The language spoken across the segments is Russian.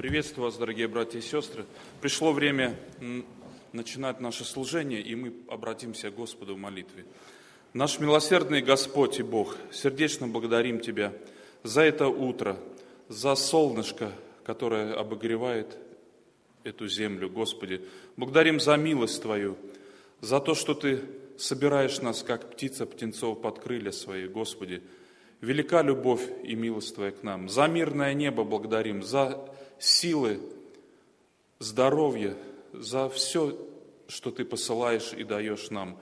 Приветствую вас, дорогие братья и сестры. Пришло время начинать наше служение, и мы обратимся к Господу в молитве. Наш милосердный Господь и Бог, сердечно благодарим Тебя за это утро, за солнышко, которое обогревает эту землю, Господи. Благодарим за милость Твою, за то, что Ты собираешь нас, как птица птенцов под крылья свои, Господи. Велика любовь и милость Твоя к нам. За мирное небо благодарим, за силы, здоровье, за все, что Ты посылаешь и даешь нам.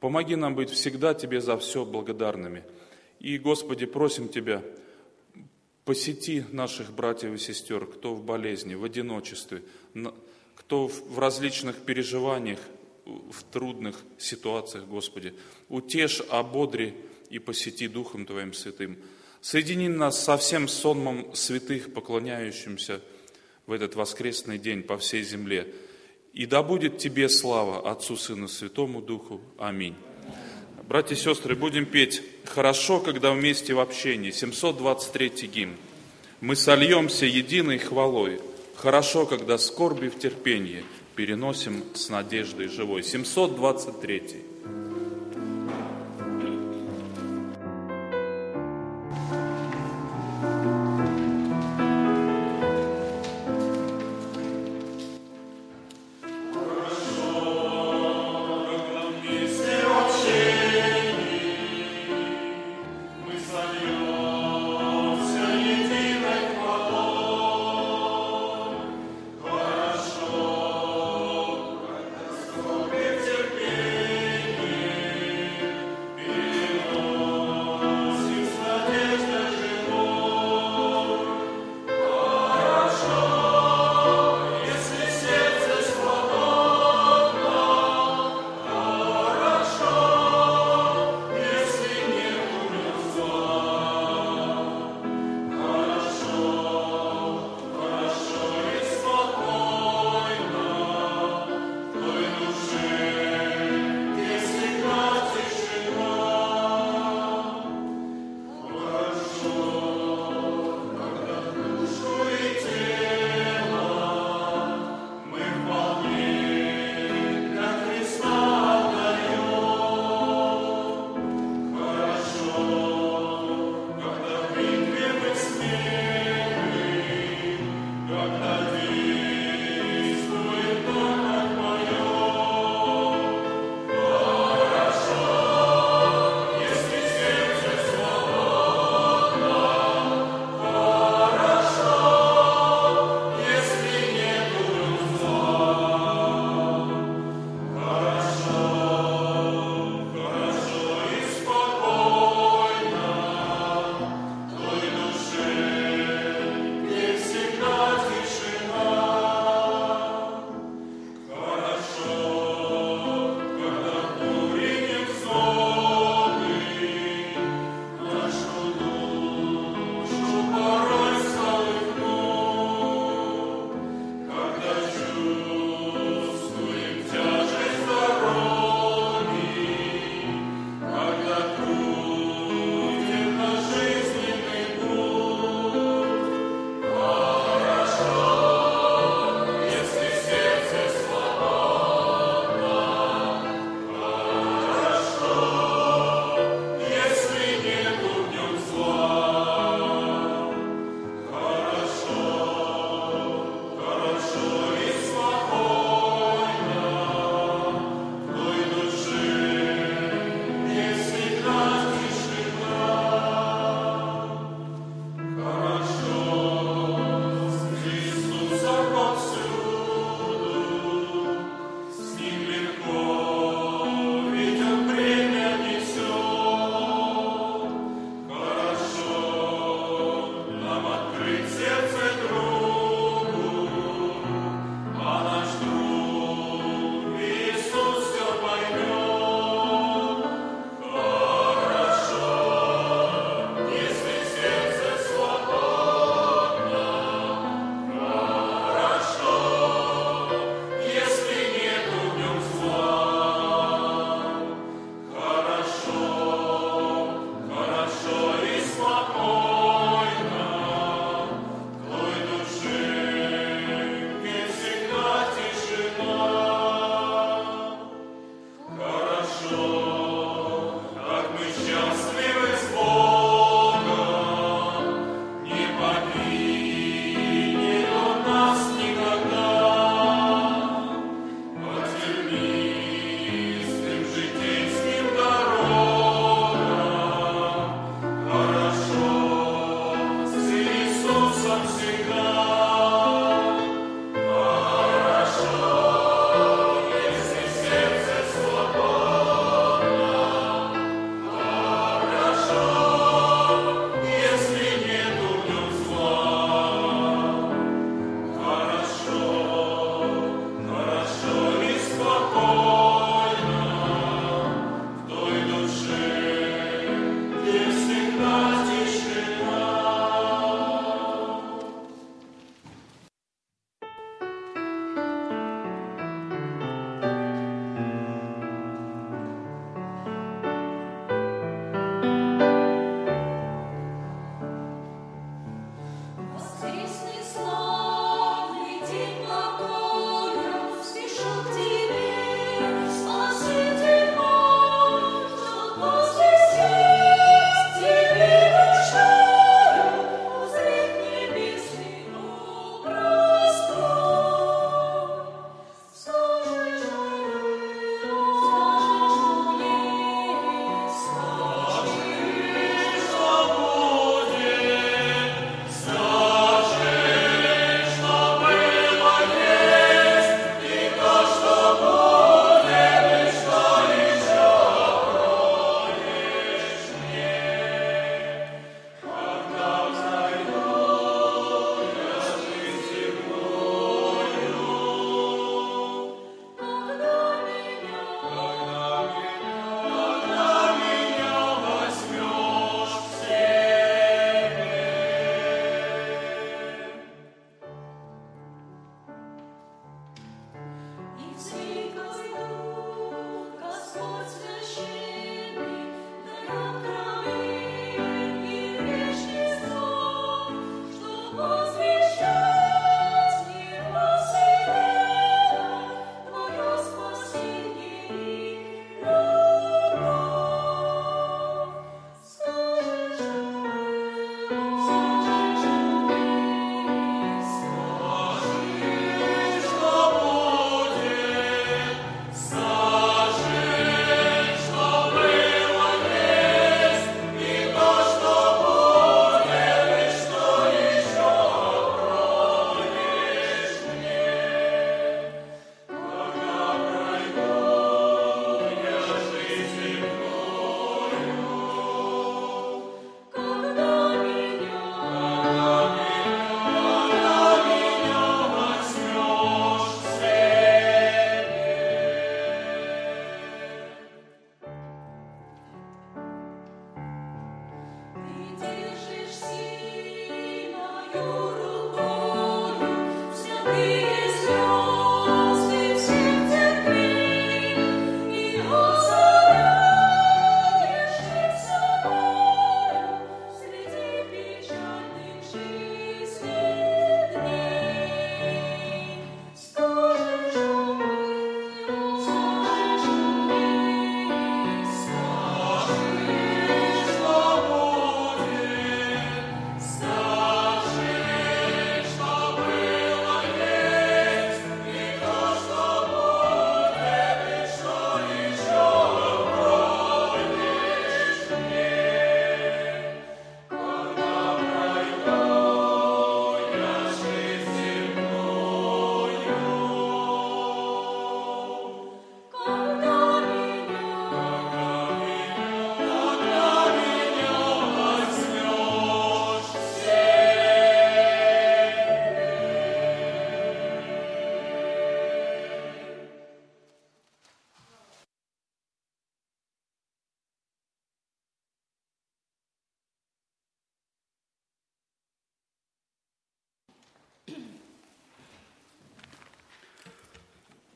Помоги нам быть всегда Тебе за все благодарными. И, Господи, просим Тебя, посети наших братьев и сестер, кто в болезни, в одиночестве, кто в различных переживаниях, в трудных ситуациях, Господи. Утешь, ободри и посети Духом Твоим Святым. Соедини нас со всем сонмом святых, поклоняющимся в этот воскресный день по всей земле. И да будет Тебе слава, Отцу, Сыну, Святому Духу. Аминь. Братья и сестры, будем петь «Хорошо, когда вместе в общении». 723 гимн. Мы сольемся единой хвалой. Хорошо, когда скорби в терпении переносим с надеждой живой. 723.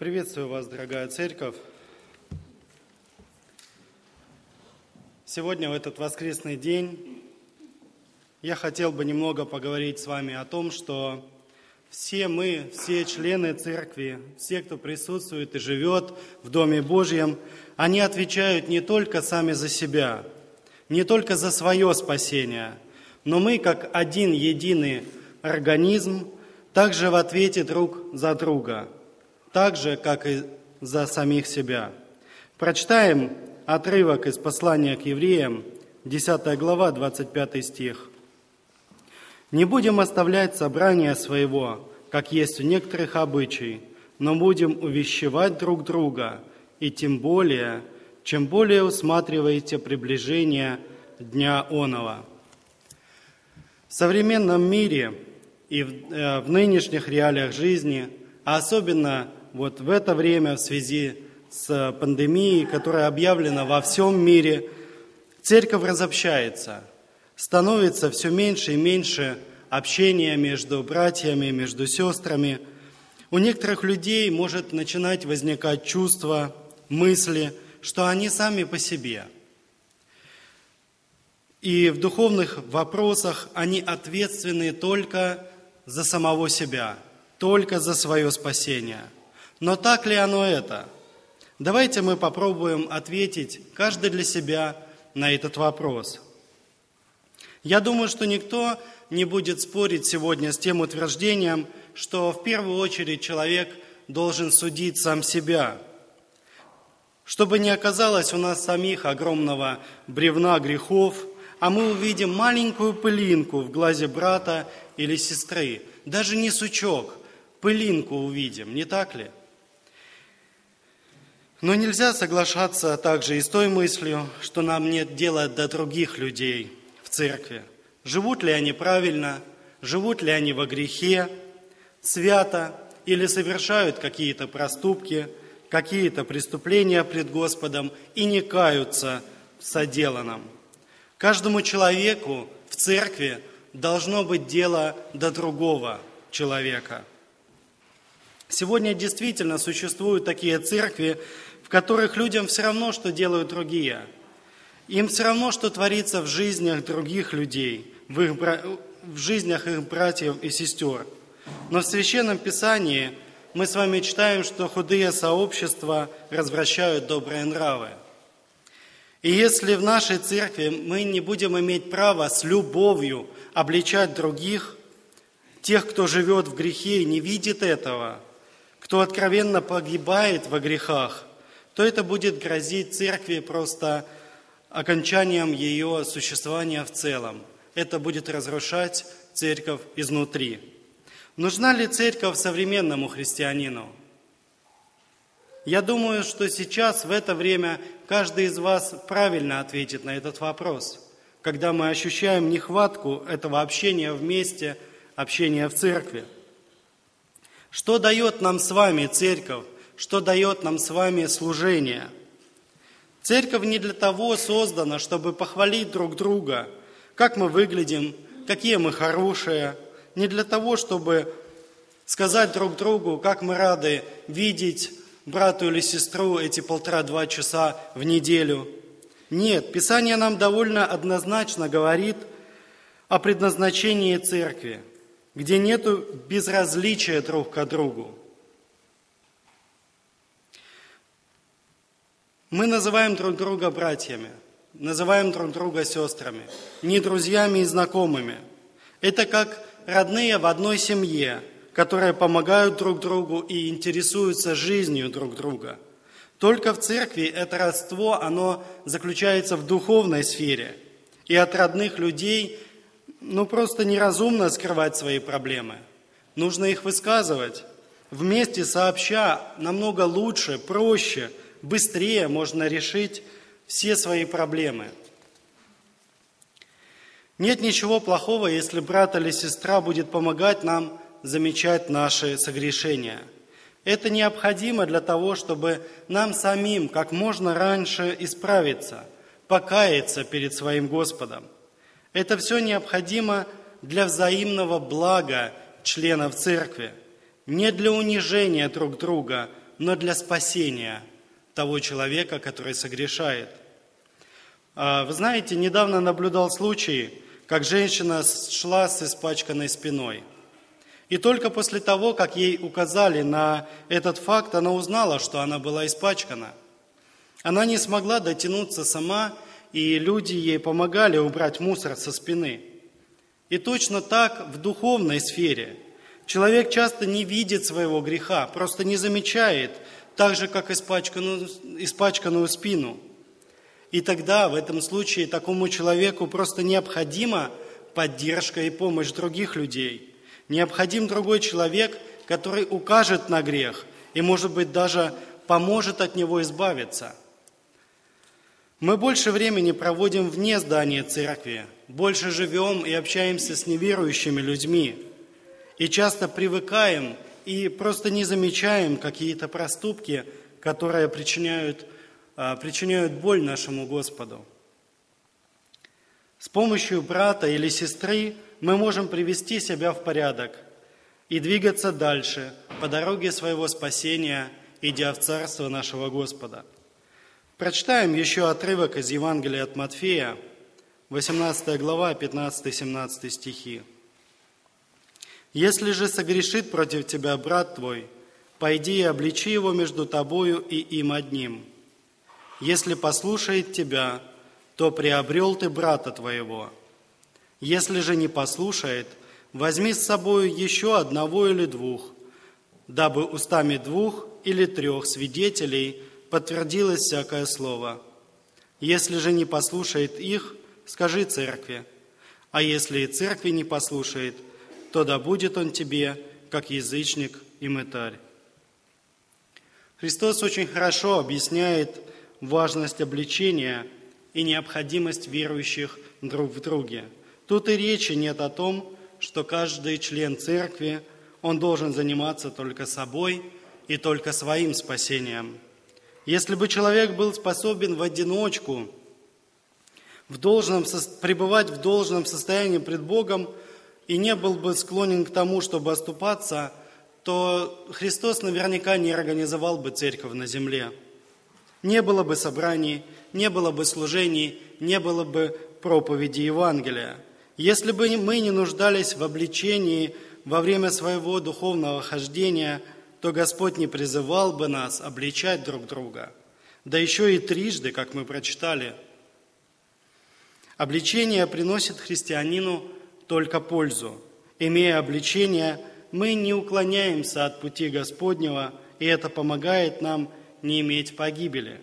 Приветствую вас, дорогая церковь. Сегодня, в этот воскресный день, я хотел бы немного поговорить с вами о том, что все мы, все члены церкви, все, кто присутствует и живет в Доме Божьем, они отвечают не только сами за себя, не только за свое спасение, но мы, как один единый организм, также в ответе друг за друга – так же, как и за самих себя. Прочитаем отрывок из послания к евреям, 10 глава, 25 стих. «Не будем оставлять собрания своего, как есть у некоторых обычай, но будем увещевать друг друга, и тем более, чем более усматриваете приближение Дня Онова». В современном мире и в, э, в нынешних реалиях жизни, а особенно вот в это время в связи с пандемией, которая объявлена во всем мире, церковь разобщается, становится все меньше и меньше общения между братьями, между сестрами. У некоторых людей может начинать возникать чувство, мысли, что они сами по себе. И в духовных вопросах они ответственны только за самого себя, только за свое спасение – но так ли оно это? Давайте мы попробуем ответить каждый для себя на этот вопрос. Я думаю, что никто не будет спорить сегодня с тем утверждением, что в первую очередь человек должен судить сам себя. Чтобы не оказалось у нас самих огромного бревна грехов, а мы увидим маленькую пылинку в глазе брата или сестры, даже не сучок, пылинку увидим, не так ли? Но нельзя соглашаться также и с той мыслью, что нам нет дела до других людей в церкви. Живут ли они правильно, живут ли они во грехе, свято или совершают какие-то проступки, какие-то преступления пред Господом и не каются в соделанном. Каждому человеку в церкви должно быть дело до другого человека. Сегодня действительно существуют такие церкви, которых людям все равно, что делают другие. Им все равно, что творится в жизнях других людей, в, их, в жизнях их братьев и сестер. Но в Священном Писании мы с вами читаем, что худые сообщества развращают добрые нравы. И если в нашей церкви мы не будем иметь права с любовью обличать других, тех, кто живет в грехе и не видит этого, кто откровенно погибает во грехах – то это будет грозить церкви просто окончанием ее существования в целом. Это будет разрушать церковь изнутри. Нужна ли церковь современному христианину? Я думаю, что сейчас, в это время, каждый из вас правильно ответит на этот вопрос, когда мы ощущаем нехватку этого общения вместе, общения в церкви. Что дает нам с вами церковь что дает нам с вами служение. Церковь не для того создана, чтобы похвалить друг друга, как мы выглядим, какие мы хорошие, не для того, чтобы сказать друг другу, как мы рады видеть брату или сестру эти полтора-два часа в неделю. Нет, Писание нам довольно однозначно говорит о предназначении церкви, где нет безразличия друг к другу. Мы называем друг друга братьями, называем друг друга сестрами, не друзьями и знакомыми. Это как родные в одной семье, которые помогают друг другу и интересуются жизнью друг друга. Только в церкви это родство, оно заключается в духовной сфере. И от родных людей, ну просто неразумно скрывать свои проблемы. Нужно их высказывать. Вместе сообща намного лучше, проще – быстрее можно решить все свои проблемы. Нет ничего плохого, если брат или сестра будет помогать нам замечать наши согрешения. Это необходимо для того, чтобы нам самим как можно раньше исправиться, покаяться перед своим Господом. Это все необходимо для взаимного блага членов церкви, не для унижения друг друга но для спасения того человека, который согрешает. А, вы знаете, недавно наблюдал случай, как женщина шла с испачканной спиной. И только после того, как ей указали на этот факт, она узнала, что она была испачкана. Она не смогла дотянуться сама, и люди ей помогали убрать мусор со спины. И точно так в духовной сфере. Человек часто не видит своего греха, просто не замечает, так же, как испачканную, испачканную спину – и тогда в этом случае такому человеку просто необходима поддержка и помощь других людей. Необходим другой человек, который укажет на грех и, может быть, даже поможет от него избавиться. Мы больше времени проводим вне здания церкви, больше живем и общаемся с неверующими людьми, и часто привыкаем и просто не замечаем какие-то проступки, которые причиняют а, причиняют боль нашему Господу. С помощью брата или сестры мы можем привести себя в порядок и двигаться дальше по дороге своего спасения, идя в Царство нашего Господа. Прочитаем еще отрывок из Евангелия от Матфея, 18 глава, 15-17 стихи. «Если же согрешит против тебя брат твой, пойди и обличи его между тобою и им одним. Если послушает тебя, то приобрел ты брата твоего. Если же не послушает, возьми с собою еще одного или двух, дабы устами двух или трех свидетелей подтвердилось всякое слово. Если же не послушает их, скажи церкви. А если и церкви не послушает, то да будет он тебе, как язычник и мытарь. Христос очень хорошо объясняет важность обличения и необходимость верующих друг в друге. Тут и речи нет о том, что каждый член церкви, он должен заниматься только собой и только своим спасением. Если бы человек был способен в одиночку в должном, пребывать в должном состоянии пред Богом и не был бы склонен к тому, чтобы оступаться, то Христос наверняка не организовал бы церковь на земле – не было бы собраний, не было бы служений, не было бы проповеди Евангелия. Если бы мы не нуждались в обличении во время своего духовного хождения, то Господь не призывал бы нас обличать друг друга. Да еще и трижды, как мы прочитали. Обличение приносит христианину только пользу. Имея обличение, мы не уклоняемся от пути Господнего, и это помогает нам – не иметь погибели.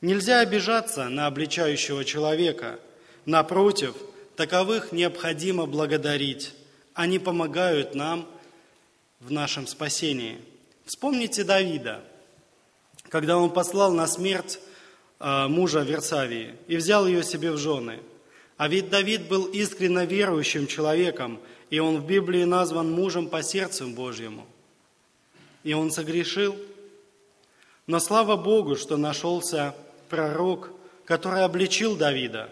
Нельзя обижаться на обличающего человека. Напротив, таковых необходимо благодарить. Они помогают нам в нашем спасении. Вспомните Давида, когда он послал на смерть а, мужа Версавии и взял ее себе в жены. А ведь Давид был искренне верующим человеком, и он в Библии назван мужем по сердцу Божьему. И он согрешил – но слава Богу, что нашелся пророк, который обличил Давида.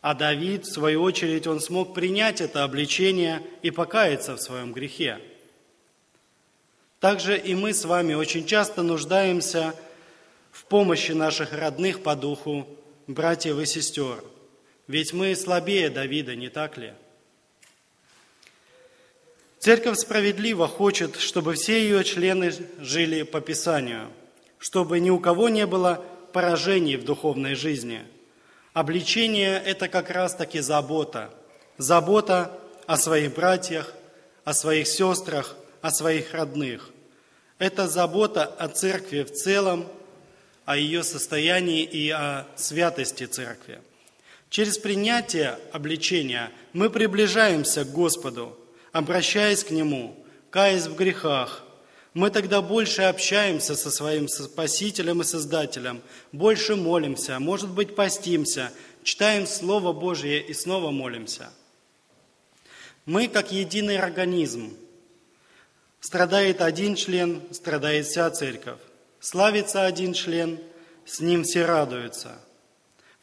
А Давид, в свою очередь, он смог принять это обличение и покаяться в своем грехе. Также и мы с вами очень часто нуждаемся в помощи наших родных по духу, братьев и сестер. Ведь мы слабее Давида, не так ли? Церковь справедливо хочет, чтобы все ее члены жили по Писанию – чтобы ни у кого не было поражений в духовной жизни. Обличение – это как раз-таки забота. Забота о своих братьях, о своих сестрах, о своих родных. Это забота о церкви в целом, о ее состоянии и о святости церкви. Через принятие обличения мы приближаемся к Господу, обращаясь к Нему, каясь в грехах, мы тогда больше общаемся со своим Спасителем и Создателем, больше молимся, может быть, постимся, читаем Слово Божье и снова молимся. Мы как единый организм. Страдает один член, страдает вся церковь. Славится один член, с ним все радуются.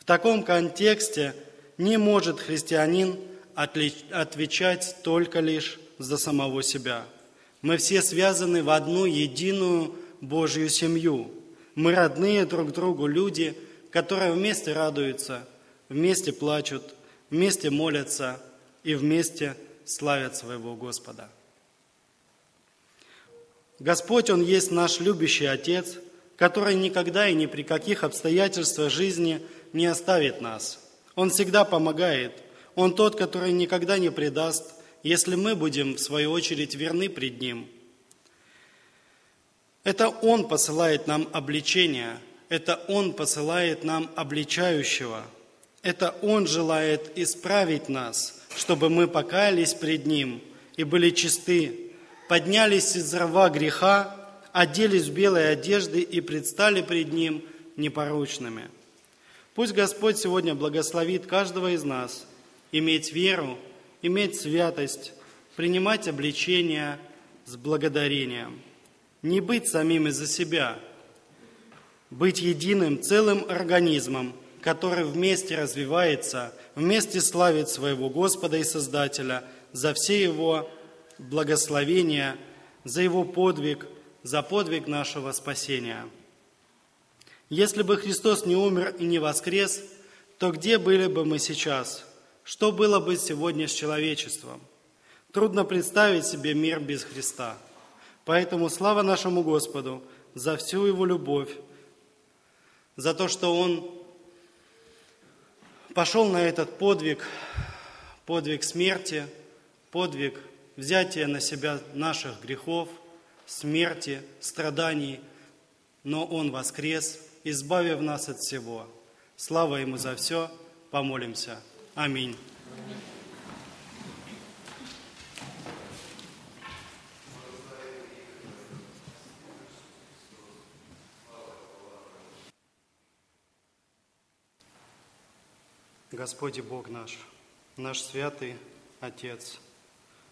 Таком контексте не может христианин отвечать только лишь за самого себя – мы все связаны в одну единую Божью семью. Мы родные друг другу люди, которые вместе радуются, вместе плачут, вместе молятся и вместе славят своего Господа. Господь, Он есть наш любящий Отец, который никогда и ни при каких обстоятельствах жизни не оставит нас. Он всегда помогает. Он тот, который никогда не предаст, если мы будем, в свою очередь, верны пред Ним. Это Он посылает нам обличение, это Он посылает нам обличающего, это Он желает исправить нас, чтобы мы покаялись пред Ним и были чисты, поднялись из рва греха, оделись в белые одежды и предстали пред Ним непорочными. Пусть Господь сегодня благословит каждого из нас иметь веру, иметь святость, принимать обличение с благодарением, не быть самим из-за себя, быть единым целым организмом, который вместе развивается, вместе славит своего Господа и Создателя за все его благословения, за Его подвиг, за подвиг нашего спасения. Если бы Христос не умер и не воскрес, то где были бы мы сейчас? Что было бы сегодня с человечеством? Трудно представить себе мир без Христа. Поэтому слава нашему Господу за всю Его любовь, за то, что Он пошел на этот подвиг, подвиг смерти, подвиг взятие на себя наших грехов, смерти, страданий, но Он воскрес, избавив нас от всего. Слава Ему за все, помолимся. Аминь. Господи Бог наш, наш святый Отец –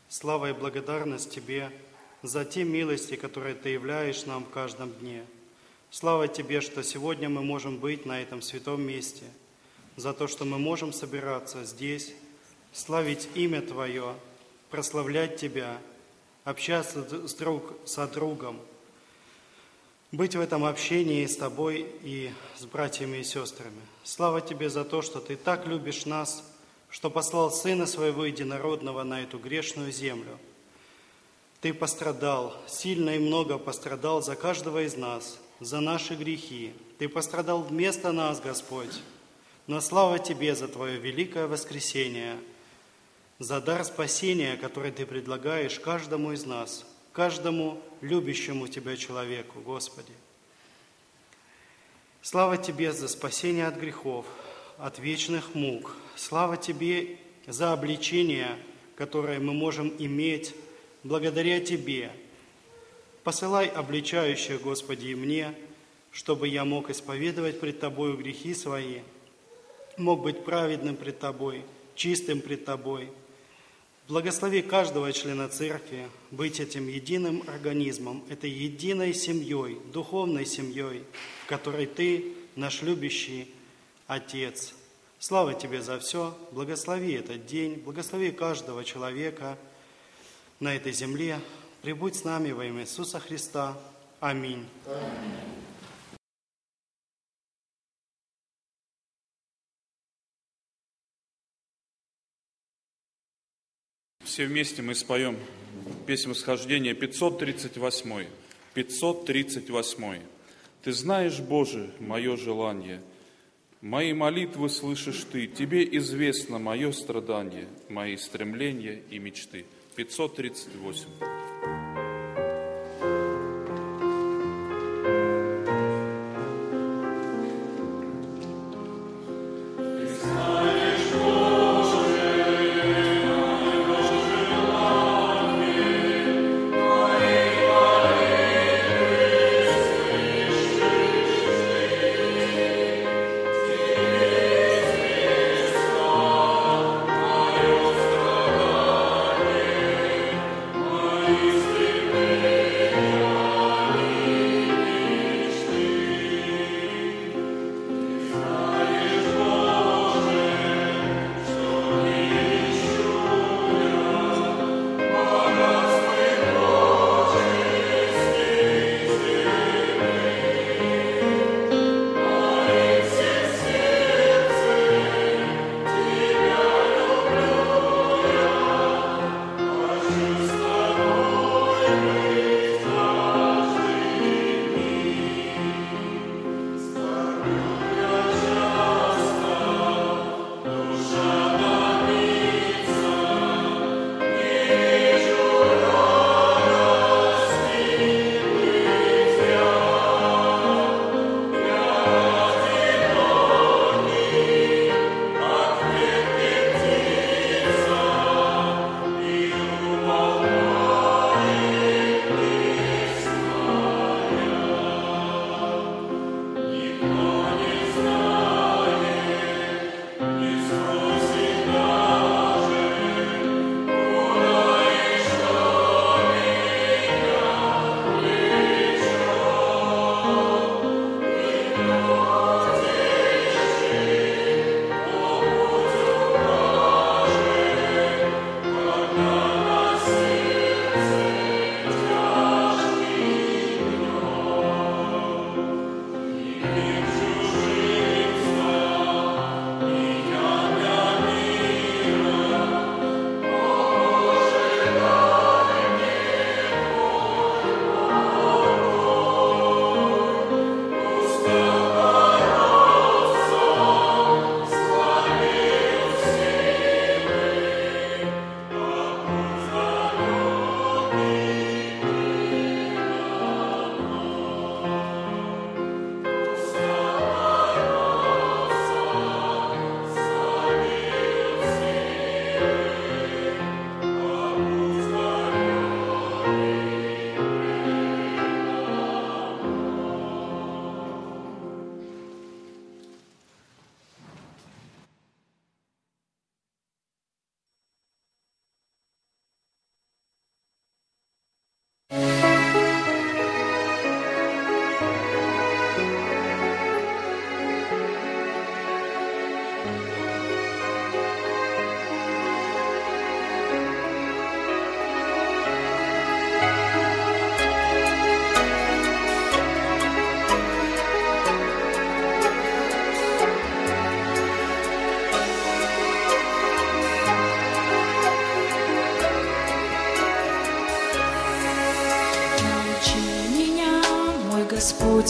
Слава и благодарность Тебе за те милости, которые Ты являешь нам в каждом дне. Слава Тебе, что сегодня мы можем быть на этом святом месте, за то, что мы можем собираться здесь, славить имя Твое, прославлять Тебя, общаться с друг со другом, быть в этом общении с Тобой и с братьями и сестрами. Слава Тебе за то, что Ты так любишь нас – что послал Сына Своего Единородного на эту грешную землю. Ты пострадал, сильно и много пострадал за каждого из нас, за наши грехи. Ты пострадал вместо нас, Господь. Но слава Тебе за Твое великое воскресение, за дар спасения, который Ты предлагаешь каждому из нас, каждому любящему Тебя человеку, Господи. Слава Тебе за спасение от грехов, от вечных мук, Слава Тебе за обличение, которое мы можем иметь благодаря Тебе. Посылай обличающее, Господи, и мне, чтобы я мог исповедовать пред Тобою грехи свои, мог быть праведным пред Тобой, чистым пред Тобой. Благослови каждого члена церкви быть этим единым организмом, этой единой семьей, духовной семьей, в которой Ты, наш любящий Отец – Слава Тебе за все. Благослови этот день, благослови каждого человека на этой земле. Прибудь с нами во имя Иисуса Христа. Аминь. Все вместе мы споем песню восхождения 538. 538. Ты знаешь, Боже, мое желание – Мои молитвы слышишь ты, тебе известно мое страдание, мои стремления и мечты. 538.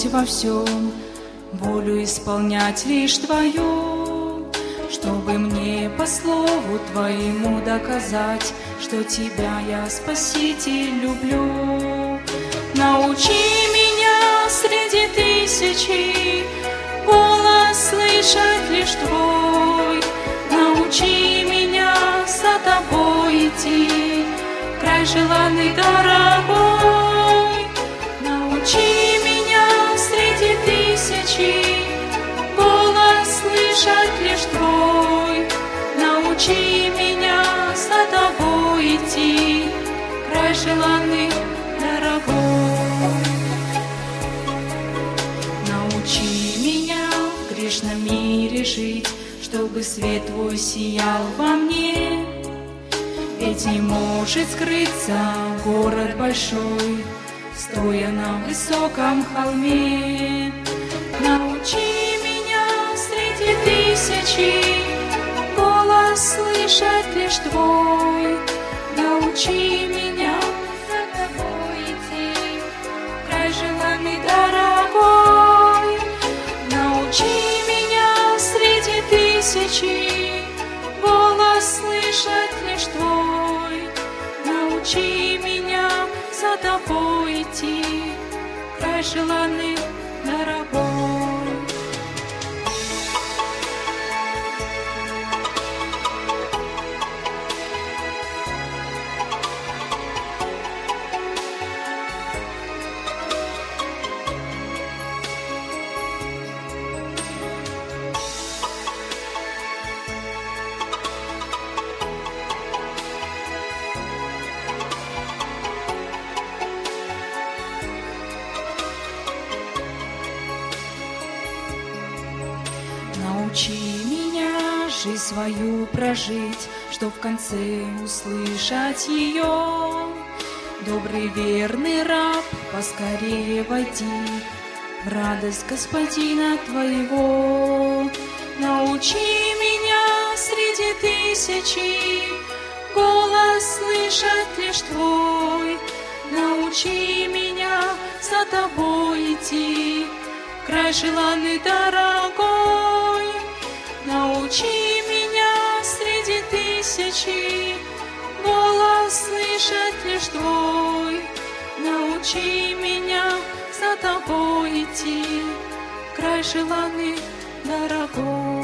Во всем волю исполнять лишь Твою, чтобы мне по слову Твоему доказать, что Тебя я, Спаситель, люблю. Научи меня среди тысячи голос слышать лишь Твой. Научи меня за Тобой идти, край желанный дорогой. Жить, чтобы свет Твой сиял во мне. Ведь не может скрыться город большой, стоя на высоком холме. Научи меня среди тысячи голос слышать лишь Твой. Научи меня край чтоб в конце услышать ее. Добрый верный раб, поскорее войди в радость Господина Твоего. Научи меня среди тысячи голос слышать лишь Твой. Научи меня за Тобой идти, край желанный дорогой. Научи меня среди тысячи голос слышать лишь Твой. Научи меня за Тобой идти, край желанный дорогой.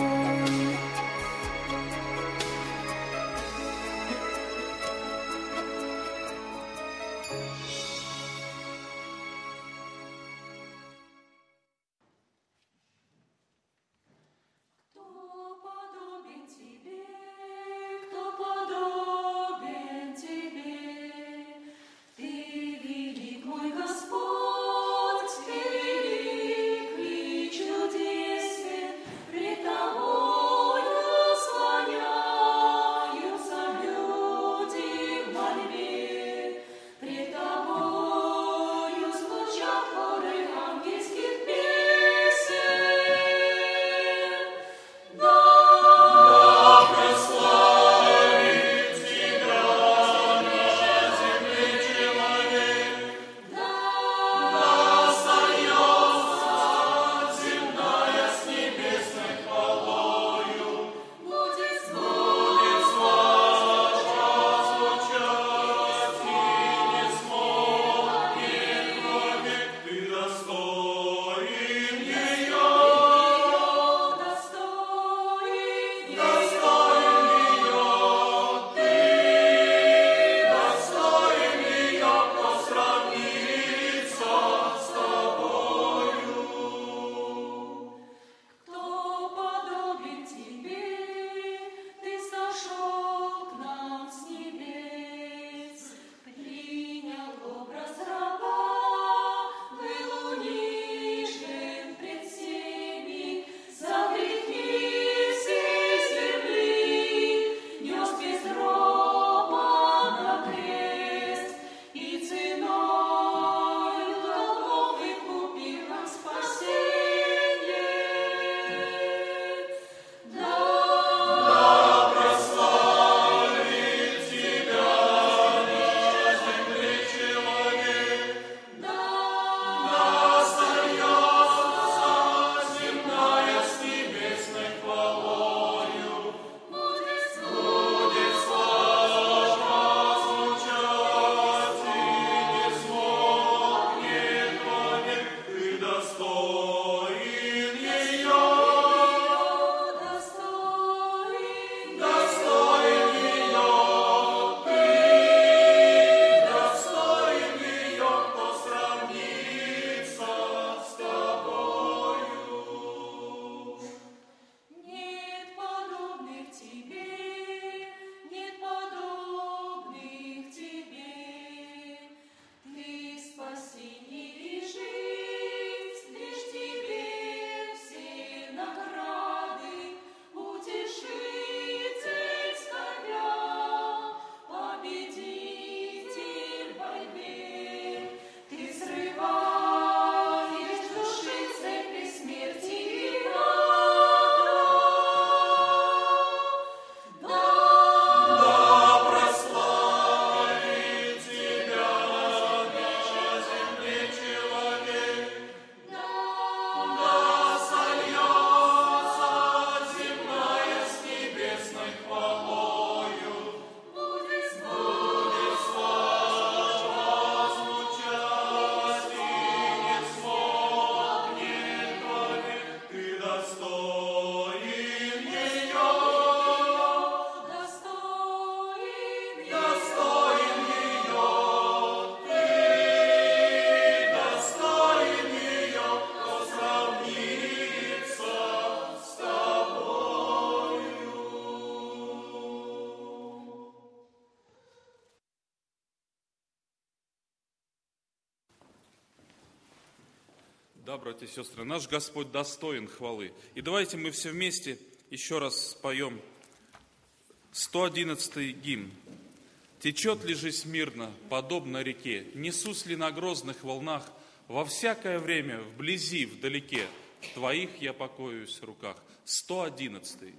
Братья и сестры, наш Господь достоин хвалы. И давайте мы все вместе еще раз споем 111-й гимн. Течет ли жизнь мирно, подобно реке, Несусь ли на грозных волнах, Во всякое время, вблизи, вдалеке, Твоих я покоюсь в руках. 111-й.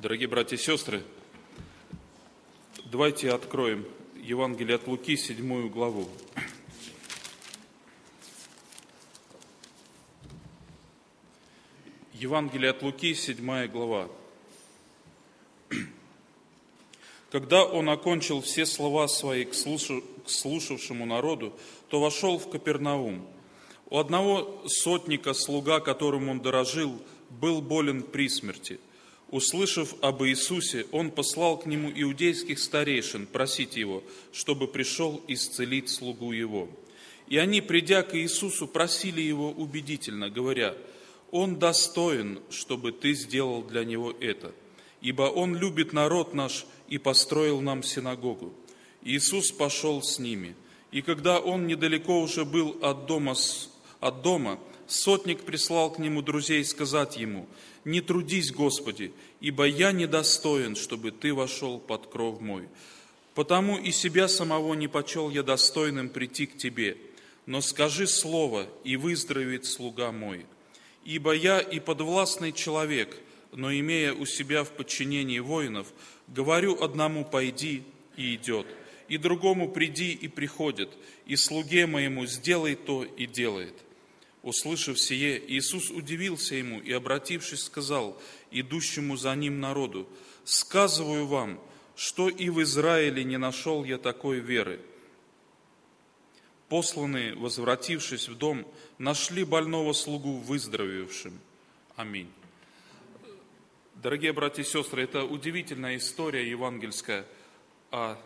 Дорогие братья и сестры, давайте откроем Евангелие от Луки, седьмую главу. Евангелие от Луки, седьмая глава. Когда он окончил все слова свои к, слушу- к слушавшему народу, то вошел в Капернаум. У одного сотника, слуга, которым он дорожил, был болен при смерти. Услышав об Иисусе, он послал к нему иудейских старейшин просить его, чтобы пришел исцелить слугу его. И они, придя к Иисусу, просили его убедительно, говоря, «Он достоин, чтобы ты сделал для него это, ибо он любит народ наш и построил нам синагогу». Иисус пошел с ними, и когда он недалеко уже был от дома, от дома сотник прислал к нему друзей сказать ему, «Не трудись, Господи, ибо я недостоин, чтобы ты вошел под кров мой. Потому и себя самого не почел я достойным прийти к тебе, но скажи слово, и выздоровеет слуга мой. Ибо я и подвластный человек, но имея у себя в подчинении воинов, говорю одному «пойди» и идет, и другому «приди» и приходит, и слуге моему «сделай то» и делает. Услышав сие, Иисус удивился ему и, обратившись, сказал идущему за ним народу, «Сказываю вам, что и в Израиле не нашел я такой веры». Посланные, возвратившись в дом, нашли больного слугу выздоровевшим. Аминь. Дорогие братья и сестры, это удивительная история евангельская о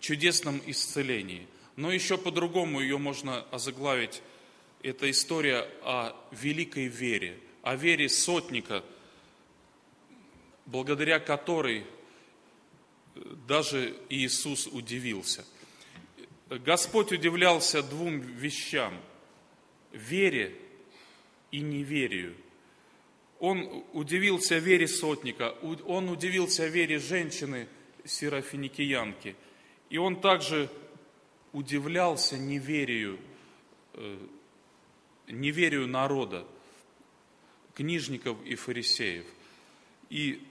чудесном исцелении. Но еще по-другому ее можно озаглавить. Это история о великой вере, о вере сотника, благодаря которой даже Иисус удивился. Господь удивлялся двум вещам – вере и неверию. Он удивился вере сотника, он удивился вере женщины сирофиникиянки. И он также удивлялся неверию, э, неверию народа, книжников и фарисеев. И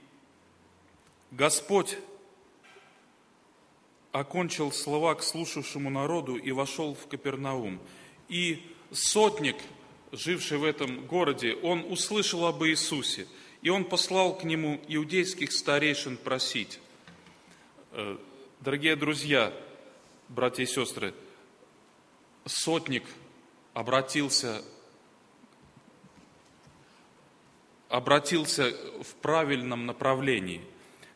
Господь окончил слова к слушавшему народу и вошел в Капернаум. И сотник, живший в этом городе, он услышал об Иисусе, и он послал к нему иудейских старейшин просить. Э, Дорогие друзья, братья и сестры, сотник обратился, обратился в правильном направлении.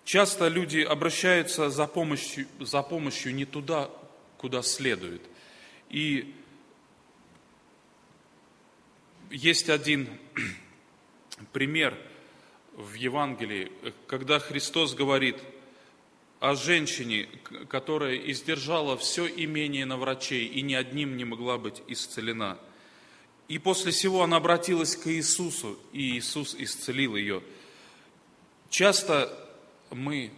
Часто люди обращаются за помощью, за помощью не туда, куда следует. И есть один пример в Евангелии, когда Христос говорит о женщине, которая издержала все имение на врачей и ни одним не могла быть исцелена. И после всего она обратилась к Иисусу, и Иисус исцелил ее. Часто мы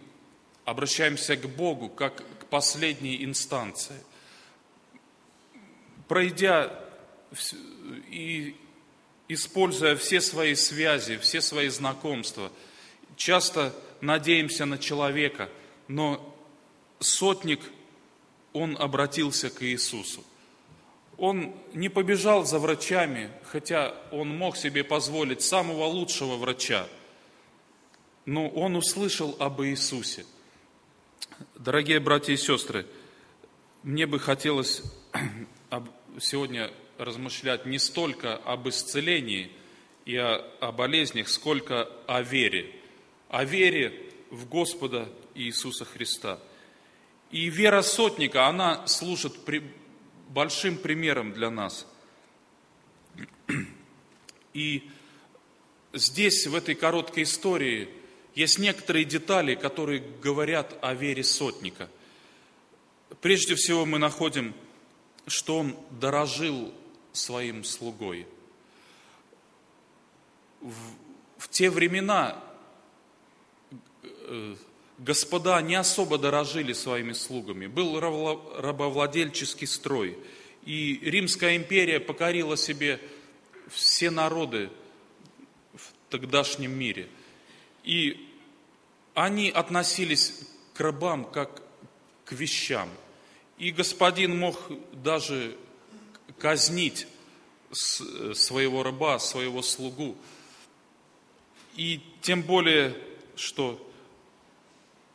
обращаемся к Богу как к последней инстанции. Пройдя и используя все свои связи, все свои знакомства, часто надеемся на человека, но сотник, он обратился к Иисусу. Он не побежал за врачами, хотя он мог себе позволить самого лучшего врача, но он услышал об Иисусе. Дорогие братья и сестры, мне бы хотелось сегодня размышлять не столько об исцелении и о, о болезнях, сколько о вере. О вере в Господа Иисуса Христа. И вера сотника, она служит при- большим примером для нас. И здесь, в этой короткой истории, есть некоторые детали, которые говорят о вере сотника. Прежде всего мы находим, что он дорожил своим слугой. В, в те времена господа не особо дорожили своими слугами. Был рабовла- рабовладельческий строй. И Римская империя покорила себе все народы в тогдашнем мире. И они относились к рабам как к вещам. И господин мог даже казнить с- своего раба, своего слугу. И тем более, что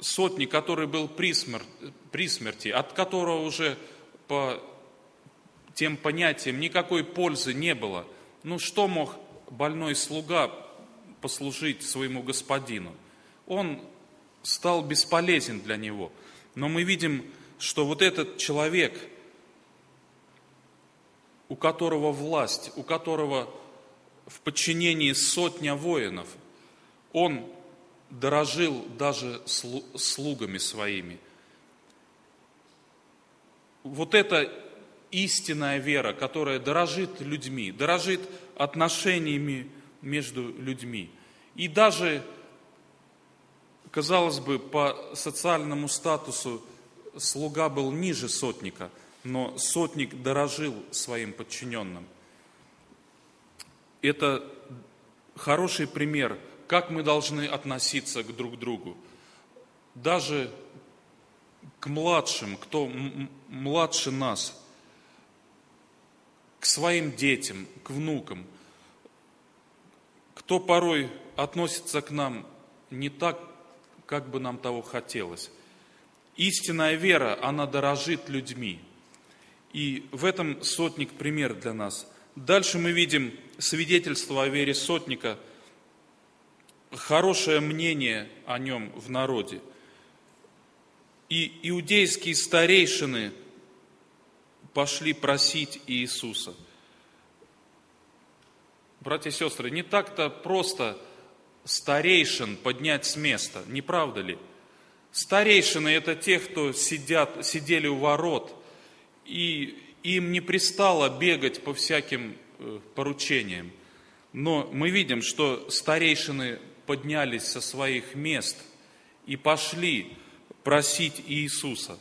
сотник, который был при, смер- при смерти, от которого уже по тем понятиям никакой пользы не было. Ну что мог больной слуга послужить своему господину? Он стал бесполезен для него. Но мы видим, что вот этот человек, у которого власть, у которого в подчинении сотня воинов, он дорожил даже слу- слугами своими. Вот это истинная вера, которая дорожит людьми, дорожит отношениями между людьми. И даже, казалось бы, по социальному статусу слуга был ниже сотника, но сотник дорожил своим подчиненным. Это хороший пример, как мы должны относиться к друг другу. Даже к младшим, кто младше нас, к своим детям, к внукам, кто порой относится к нам не так, как бы нам того хотелось. Истинная вера, она дорожит людьми. И в этом сотник пример для нас. Дальше мы видим свидетельство о вере сотника, хорошее мнение о нем в народе. И иудейские старейшины пошли просить Иисуса. Братья и сестры, не так-то просто старейшин поднять с места, не правда ли? Старейшины – это те, кто сидят, сидели у ворот, и им не пристало бегать по всяким э, поручениям. Но мы видим, что старейшины поднялись со своих мест и пошли просить Иисуса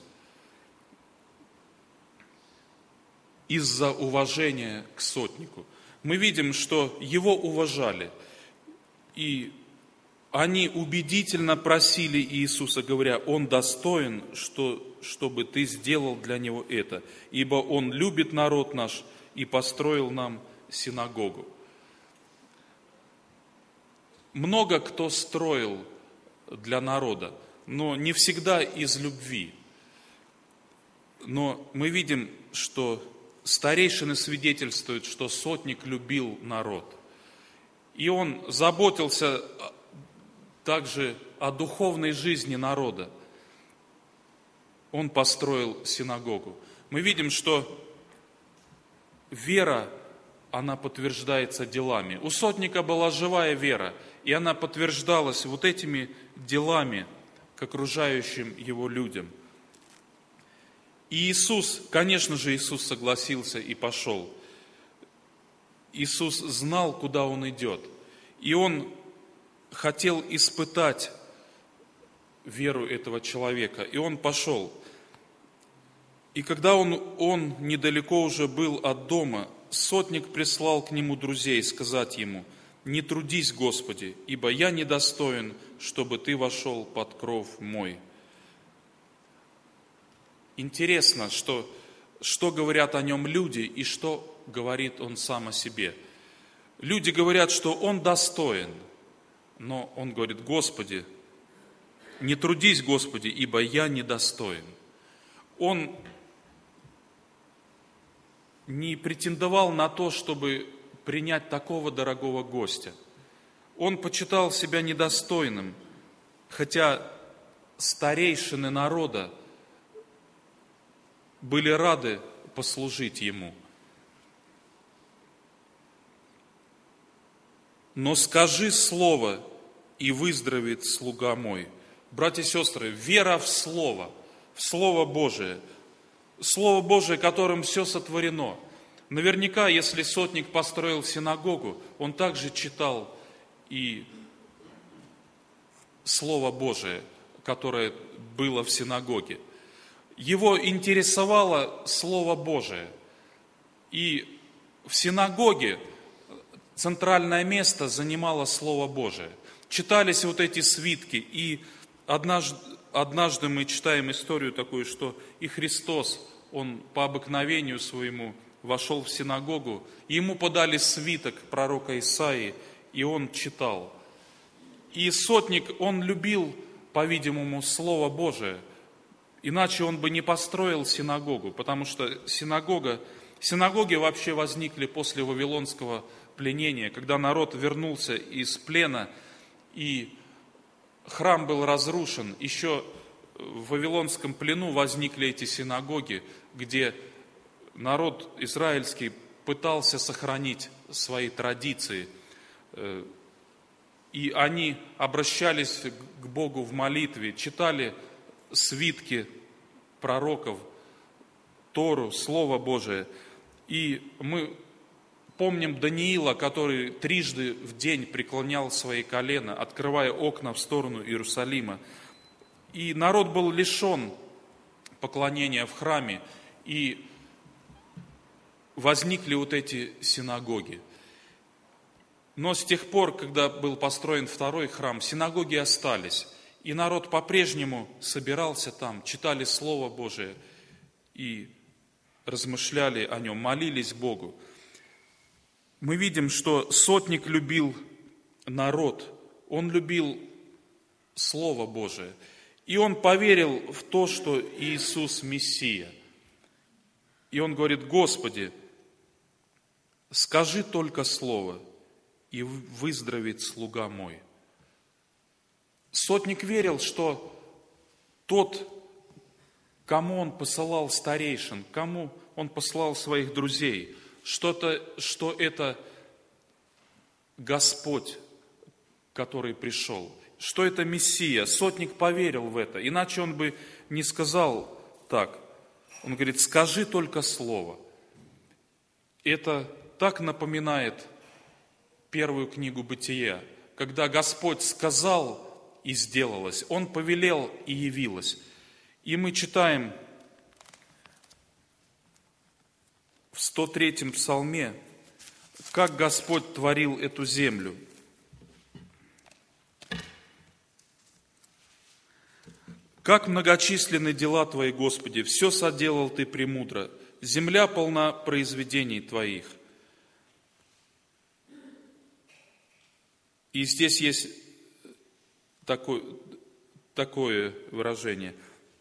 из-за уважения к сотнику. Мы видим, что его уважали, и они убедительно просили Иисуса, говоря, Он достоин, что, чтобы Ты сделал для Него это, ибо Он любит народ наш и построил нам синагогу. Много кто строил для народа, но не всегда из любви. Но мы видим, что старейшины свидетельствуют, что сотник любил народ. И он заботился также о духовной жизни народа. Он построил синагогу. Мы видим, что вера, она подтверждается делами. У сотника была живая вера, и она подтверждалась вот этими делами к окружающим его людям. И Иисус, конечно же, Иисус согласился и пошел. Иисус знал, куда Он идет. И Он хотел испытать веру этого человека. И Он пошел. И когда он, он недалеко уже был от дома, сотник прислал к нему друзей сказать ему, «Не трудись, Господи, ибо я недостоин, чтобы ты вошел под кров мой». Интересно, что, что говорят о нем люди и что говорит он сам о себе. Люди говорят, что он достоин, но он говорит, Господи, не трудись, Господи, ибо я недостоин. Он не претендовал на то, чтобы принять такого дорогого гостя. Он почитал себя недостойным, хотя старейшины народа были рады послужить ему. Но скажи слово, и выздоровеет слуга мой. Братья и сестры, вера в Слово, в Слово Божие, Слово Божие, которым все сотворено. Наверняка, если сотник построил синагогу, он также читал и Слово Божие, которое было в синагоге. Его интересовало Слово Божие. И в синагоге центральное место занимало Слово Божие. Читались вот эти свитки, и однажды, однажды мы читаем историю такую, что и Христос, Он по обыкновению своему вошел в синагогу, и ему подали свиток пророка Исаии, и он читал. И сотник, он любил, по-видимому, Слово Божие, иначе он бы не построил синагогу, потому что синагога, синагоги вообще возникли после Вавилонского пленения, когда народ вернулся из плена, и храм был разрушен, еще в Вавилонском плену возникли эти синагоги, где народ израильский пытался сохранить свои традиции, э, и они обращались к Богу в молитве, читали свитки пророков, Тору, Слово Божие. И мы помним Даниила, который трижды в день преклонял свои колена, открывая окна в сторону Иерусалима. И народ был лишен поклонения в храме, и возникли вот эти синагоги. Но с тех пор, когда был построен второй храм, синагоги остались. И народ по-прежнему собирался там, читали Слово Божие и размышляли о нем, молились Богу. Мы видим, что сотник любил народ, он любил Слово Божие. И он поверил в то, что Иисус Мессия. И он говорит, Господи, скажи только слово, и выздоровеет слуга мой. Сотник верил, что тот, кому он посылал старейшин, кому он послал своих друзей, что-то, что это Господь, который пришел, что это Мессия. Сотник поверил в это, иначе он бы не сказал так. Он говорит, скажи только слово. Это так напоминает первую книгу Бытия, когда Господь сказал и сделалось, Он повелел и явилось. И мы читаем в 103-м псалме, как Господь творил эту землю. Как многочисленны дела Твои, Господи, все соделал Ты премудро, земля полна произведений Твоих – И здесь есть такое, такое выражение.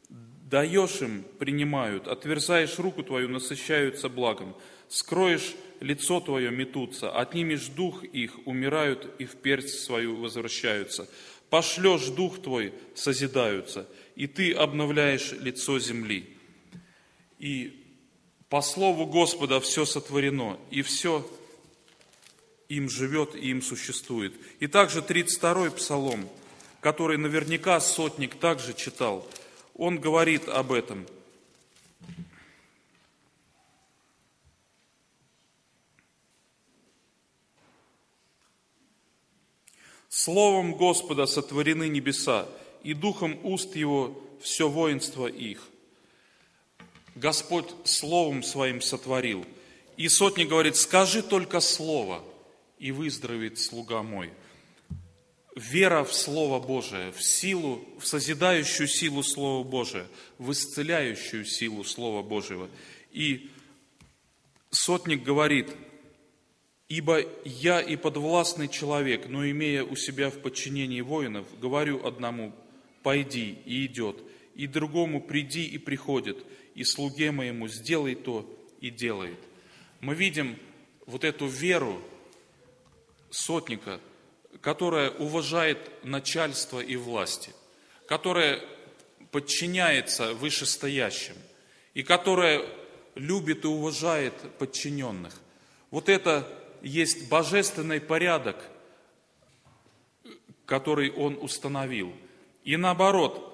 Даешь им, принимают, отверзаешь руку твою, насыщаются благом. Скроешь лицо твое, метутся, отнимешь дух их, умирают и в персть свою возвращаются. Пошлешь дух твой, созидаются, и ты обновляешь лицо земли. И по слову Господа все сотворено, и все им живет и им существует. И также 32-й псалом, который наверняка сотник также читал, он говорит об этом. Словом Господа сотворены небеса, и духом уст Его все воинство их. Господь Словом Своим сотворил. И сотник говорит, скажи только Слово – и выздоровеет слуга мой. Вера в Слово Божие, в силу, в созидающую силу Слова Божия, в исцеляющую силу Слова Божьего. И сотник говорит, «Ибо я и подвластный человек, но имея у себя в подчинении воинов, говорю одному, пойди и идет, и другому приди и приходит, и слуге моему сделай то и делает». Мы видим вот эту веру, сотника, которая уважает начальство и власти, которая подчиняется вышестоящим и которая любит и уважает подчиненных. Вот это есть божественный порядок, который он установил. И наоборот,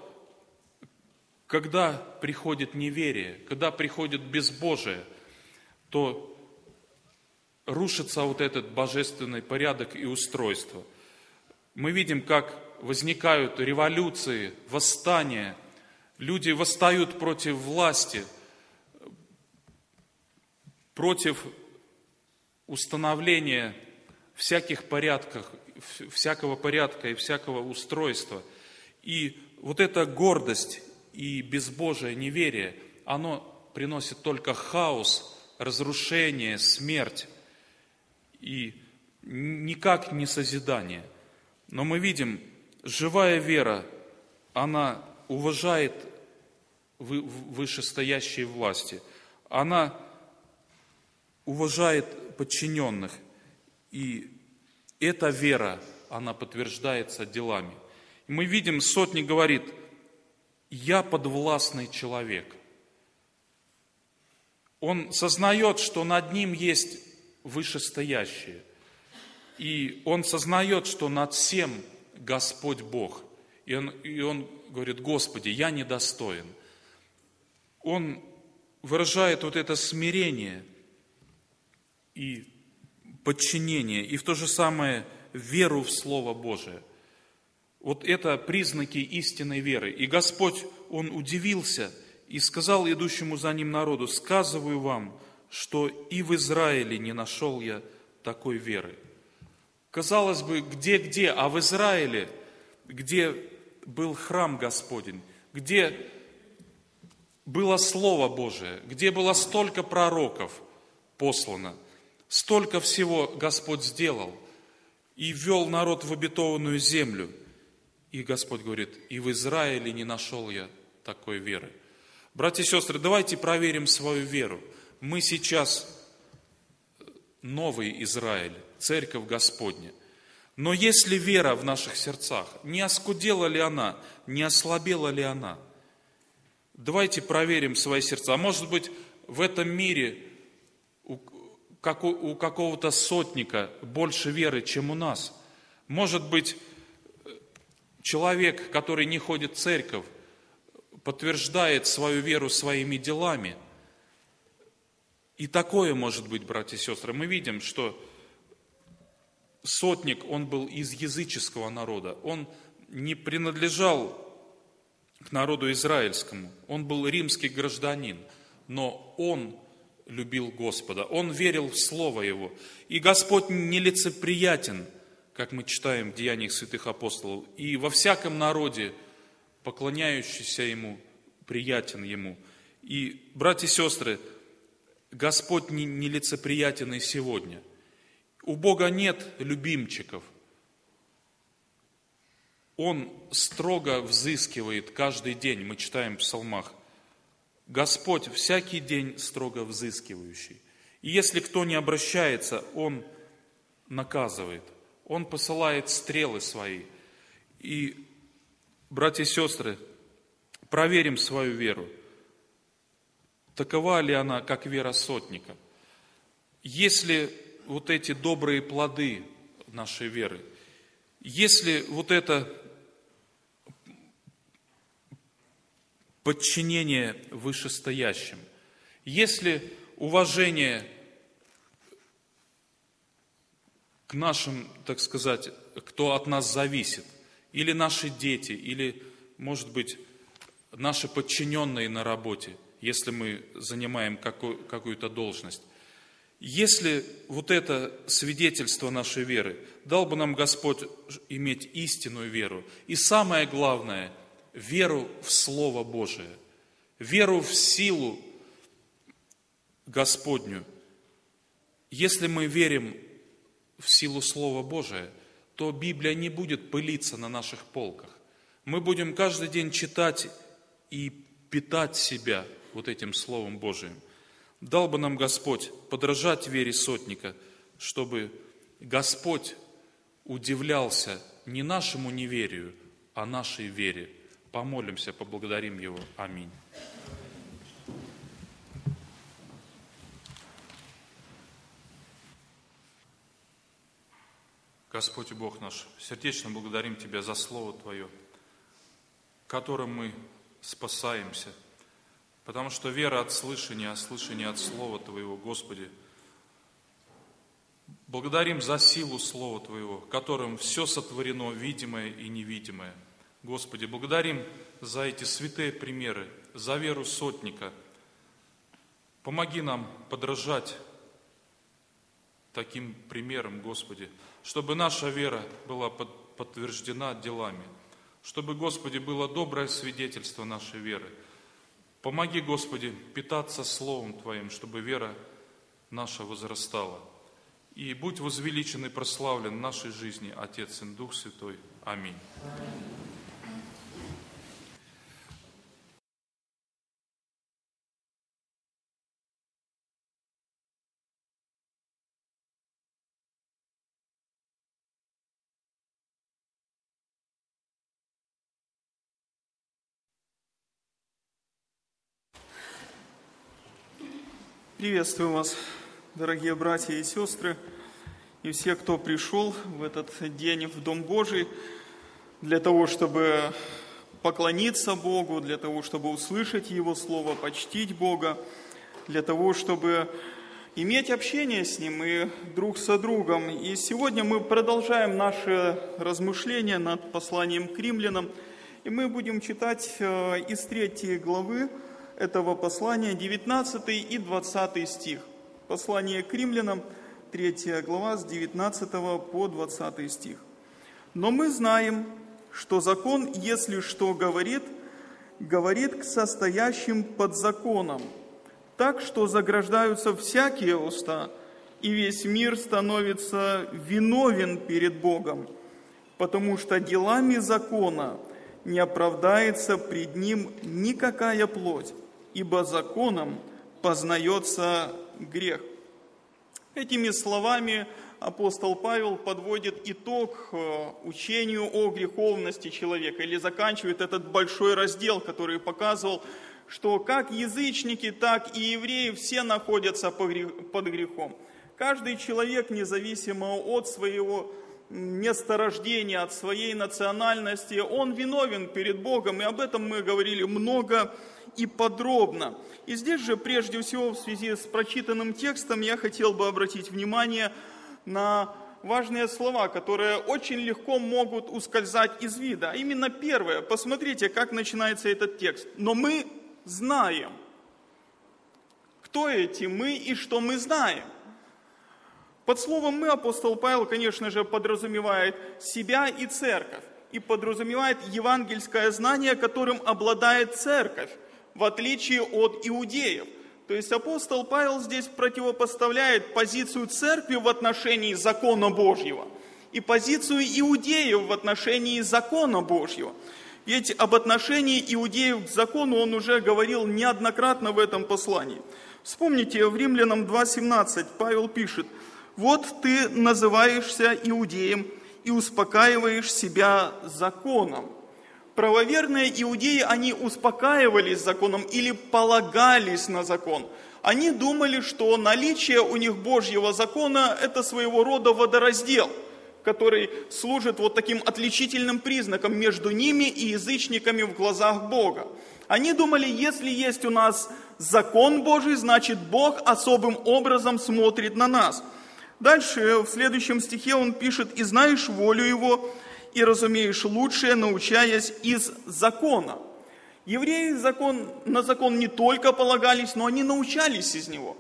когда приходит неверие, когда приходит безбожие, то рушится вот этот божественный порядок и устройство. Мы видим, как возникают революции, восстания, люди восстают против власти, против установления всяких порядков, всякого порядка и всякого устройства. И вот эта гордость и безбожие неверие, оно приносит только хаос, разрушение, смерть и никак не созидание. Но мы видим, живая вера, она уважает вышестоящие власти, она уважает подчиненных, и эта вера, она подтверждается делами. Мы видим, сотник говорит, я подвластный человек. Он сознает, что над ним есть вышестоящие. И он сознает, что над всем Господь Бог. И он, и он говорит, Господи, я недостоин. Он выражает вот это смирение и подчинение, и в то же самое веру в Слово Божие. Вот это признаки истинной веры. И Господь, Он удивился и сказал идущему за Ним народу, «Сказываю вам, что и в Израиле не нашел я такой веры». Казалось бы, где-где, а в Израиле, где был храм Господень, где было Слово Божие, где было столько пророков послано, столько всего Господь сделал и ввел народ в обетованную землю. И Господь говорит, и в Израиле не нашел я такой веры. Братья и сестры, давайте проверим свою веру. Мы сейчас новый Израиль, церковь Господня. Но есть ли вера в наших сердцах? Не оскудела ли она? Не ослабела ли она? Давайте проверим свои сердца. А может быть, в этом мире у какого-то сотника больше веры, чем у нас. Может быть, человек, который не ходит в церковь, подтверждает свою веру своими делами. И такое может быть, братья и сестры. Мы видим, что сотник, он был из языческого народа, он не принадлежал к народу израильскому, он был римский гражданин, но он любил Господа, он верил в Слово Его. И Господь нелицеприятен, как мы читаем в Деяниях святых апостолов, и во всяком народе, поклоняющийся Ему, приятен Ему. И, братья и сестры, Господь нелицеприятен и сегодня – у Бога нет любимчиков. Он строго взыскивает каждый день, мы читаем в псалмах. Господь всякий день строго взыскивающий. И если кто не обращается, Он наказывает. Он посылает стрелы свои. И, братья и сестры, проверим свою веру. Такова ли она, как вера сотника? Если вот эти добрые плоды нашей веры, если вот это подчинение вышестоящим, если уважение к нашим, так сказать, кто от нас зависит, или наши дети, или, может быть, наши подчиненные на работе, если мы занимаем какую-то должность, если вот это свидетельство нашей веры, дал бы нам Господь иметь истинную веру. И самое главное, веру в Слово Божие, веру в силу Господню. Если мы верим в силу Слова Божия, то Библия не будет пылиться на наших полках. Мы будем каждый день читать и питать себя вот этим Словом Божиим. Дал бы нам Господь подражать вере сотника, чтобы Господь удивлялся не нашему неверию, а нашей вере. Помолимся, поблагодарим Его. Аминь. Господь Бог наш, сердечно благодарим Тебя за Слово Твое, которым мы спасаемся – Потому что вера от слышания, а слышание от Слова Твоего, Господи. Благодарим за силу Слова Твоего, которым все сотворено, видимое и невидимое. Господи, благодарим за эти святые примеры, за веру сотника. Помоги нам подражать таким примерам, Господи, чтобы наша вера была подтверждена делами. чтобы, Господи, было доброе свидетельство нашей веры. Помоги, Господи, питаться Словом Твоим, чтобы вера наша возрастала. И будь возвеличен и прославлен в нашей жизни Отец и Дух Святой. Аминь. Приветствую вас, дорогие братья и сестры, и все, кто пришел в этот день в Дом Божий для того, чтобы поклониться Богу, для того, чтобы услышать Его Слово, почтить Бога, для того, чтобы иметь общение с Ним и друг со другом. И сегодня мы продолжаем наши размышления над посланием к римлянам, и мы будем читать э, из третьей главы этого послания 19 и 20 стих. Послание к римлянам, 3 глава, с 19 по 20 стих. «Но мы знаем, что закон, если что говорит, говорит к состоящим под законом, так что заграждаются всякие уста, и весь мир становится виновен перед Богом, потому что делами закона не оправдается пред Ним никакая плоть, ибо законом познается грех. Этими словами апостол Павел подводит итог э, учению о греховности человека или заканчивает этот большой раздел, который показывал, что как язычники, так и евреи все находятся под грехом. Каждый человек, независимо от своего месторождения, от своей национальности, он виновен перед Богом, и об этом мы говорили много и подробно. И здесь же, прежде всего, в связи с прочитанным текстом, я хотел бы обратить внимание на важные слова, которые очень легко могут ускользать из вида. А именно первое, посмотрите, как начинается этот текст. Но мы знаем. Кто эти мы и что мы знаем? Под словом «мы» апостол Павел, конечно же, подразумевает себя и церковь. И подразумевает евангельское знание, которым обладает церковь в отличие от иудеев. То есть апостол Павел здесь противопоставляет позицию церкви в отношении закона Божьего и позицию иудеев в отношении закона Божьего. Ведь об отношении иудеев к закону он уже говорил неоднократно в этом послании. Вспомните, в Римлянам 2.17 Павел пишет, «Вот ты называешься иудеем и успокаиваешь себя законом, правоверные иудеи, они успокаивались законом или полагались на закон. Они думали, что наличие у них Божьего закона – это своего рода водораздел, который служит вот таким отличительным признаком между ними и язычниками в глазах Бога. Они думали, если есть у нас закон Божий, значит Бог особым образом смотрит на нас. Дальше в следующем стихе он пишет, «И знаешь волю Его, и разумеешь лучшее, научаясь из закона. Евреи закон, на закон не только полагались, но они научались из него.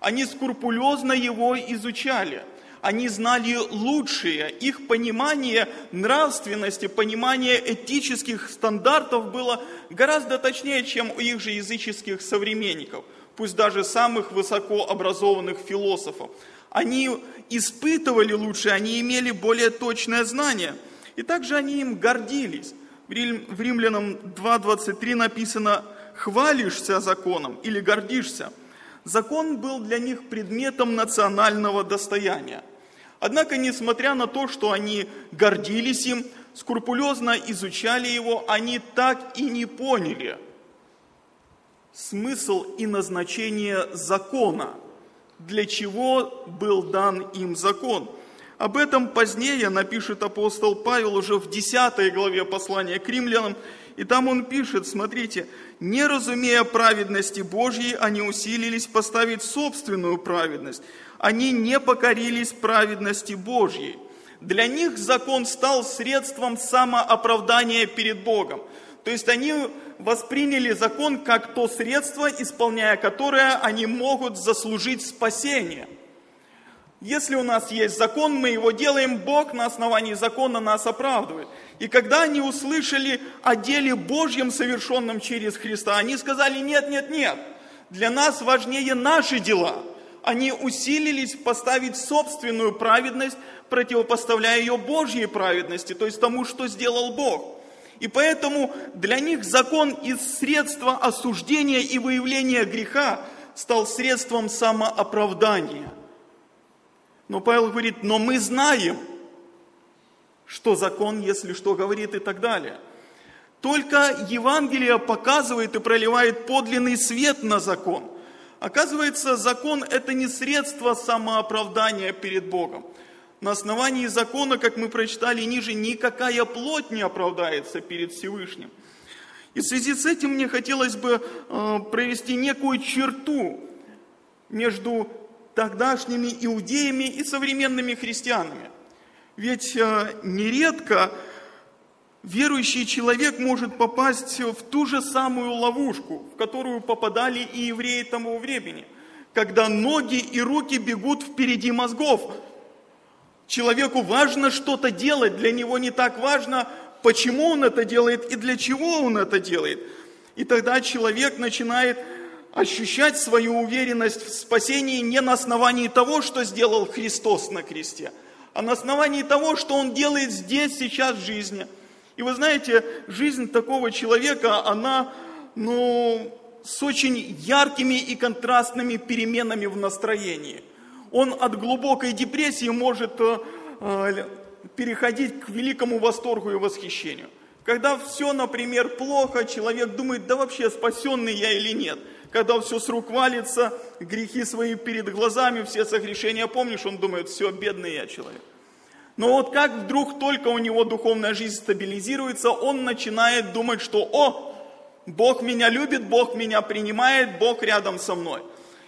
Они скрупулезно его изучали. Они знали лучшее. Их понимание нравственности, понимание этических стандартов было гораздо точнее, чем у их же языческих современников, пусть даже самых высокообразованных философов. Они испытывали лучше, они имели более точное знание – и также они им гордились. В Римлянам 2.23 написано «хвалишься законом» или «гордишься». Закон был для них предметом национального достояния. Однако, несмотря на то, что они гордились им, скрупулезно изучали его, они так и не поняли смысл и назначение закона, для чего был дан им закон – об этом позднее напишет апостол Павел уже в 10 главе послания к римлянам. И там он пишет, смотрите, «Не разумея праведности Божьей, они усилились поставить собственную праведность. Они не покорились праведности Божьей. Для них закон стал средством самооправдания перед Богом. То есть они восприняли закон как то средство, исполняя которое они могут заслужить спасение – Если у нас есть закон, мы его делаем, Бог на основании закона нас оправдывает. И когда они услышали о деле Божьем, совершенном через Христа, они сказали, нет, нет, нет, для нас важнее наши дела. Они усилились поставить собственную праведность, противопоставляя ее Божьей праведности, то есть тому, что сделал Бог. И поэтому для них закон из средства осуждения и выявления греха стал средством самооправдания. Но Павел говорит, но мы знаем, что закон, если что, говорит и так далее. Только Евангелие показывает и проливает подлинный свет на закон. Оказывается, закон – это не средство самооправдания перед Богом. На основании закона, как мы прочитали ниже, никакая плоть не оправдается перед Всевышним. И в связи с этим мне хотелось бы э, провести некую черту между тогдашними иудеями и современными христианами. Ведь э, нередко верующий человек может попасть в ту же самую ловушку, в которую попадали и евреи того времени, когда ноги и руки бегут впереди мозгов. Человеку важно что-то делать, для него не так важно, почему он это делает и для чего он это делает. И тогда человек начинает ощущать свою уверенность в спасении не на основании того, что сделал Христос на кресте, а на основании того, что Он делает здесь, сейчас в жизни. И вы знаете, жизнь такого человека, она, ну, с очень яркими и контрастными переменами в настроении. Он от глубокой депрессии может э, э, переходить к великому восторгу и восхищению. Когда все, например, плохо, человек думает, да вообще спасенный я или нет. Когда все с рук валится, грехи свои перед глазами, все согрешения помнишь, он думает, все, бедный я человек. Но вот как вдруг только у него духовная жизнь стабилизируется, он начинает думать, что «О, Бог меня любит, Бог меня принимает, Бог рядом со мной».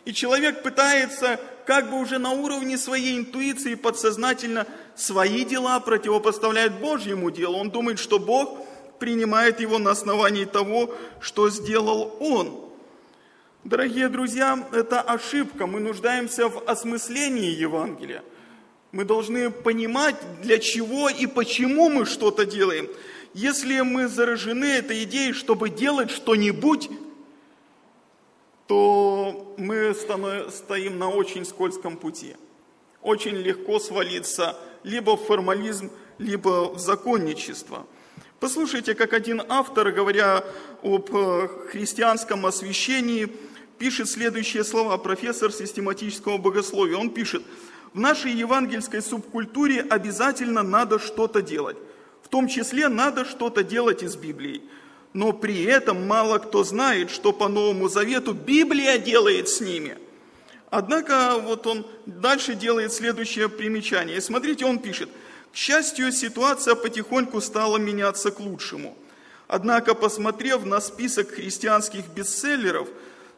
И человек пытается как бы уже на уровне своей интуиции подсознательно свои дела противопоставлять Божьему делу. Он думает, что Бог принимает его на основании того, что сделал он. Дорогие друзья, это ошибка. Мы нуждаемся в осмыслении Евангелия. Мы должны понимать, для чего и почему мы что-то делаем. Если мы заражены этой идеей, чтобы делать что-нибудь, то мы стоим на очень скользком пути. Очень легко свалиться либо в формализм, либо в законничество. Послушайте, как один автор, говоря об э, христианском освящении, пишет следующие слова, профессор систематического богословия. Он пишет, в нашей евангельской субкультуре обязательно надо что-то делать. В том числе надо что-то делать из Библии но при этом мало кто знает, что по Новому Завету Библия делает с ними. Однако вот он дальше делает следующее примечание. Смотрите, он пишет, к счастью, ситуация потихоньку стала меняться к лучшему. Однако, посмотрев на список христианских бестселлеров,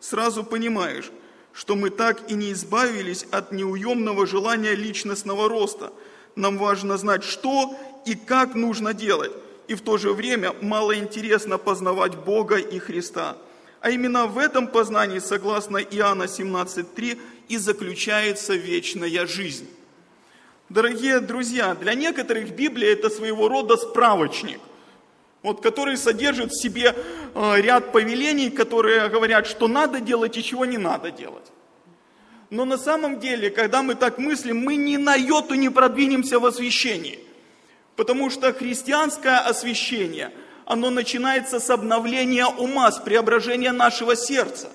сразу понимаешь, что мы так и не избавились от неуемного желания личностного роста. Нам важно знать, что и как нужно делать и в то же время мало интересно познавать Бога и Христа. А именно в этом познании, согласно Иоанна 17.3, и заключается вечная жизнь. Дорогие друзья, для некоторых Библия это своего рода справочник, вот, который содержит в себе э, ряд повелений, которые говорят, что надо делать и чего не надо делать. Но на самом деле, когда мы так мыслим, мы ни на йоту не продвинемся в освящении. Потому что христианское освящение, оно начинается с обновления ума, с преображения нашего сердца.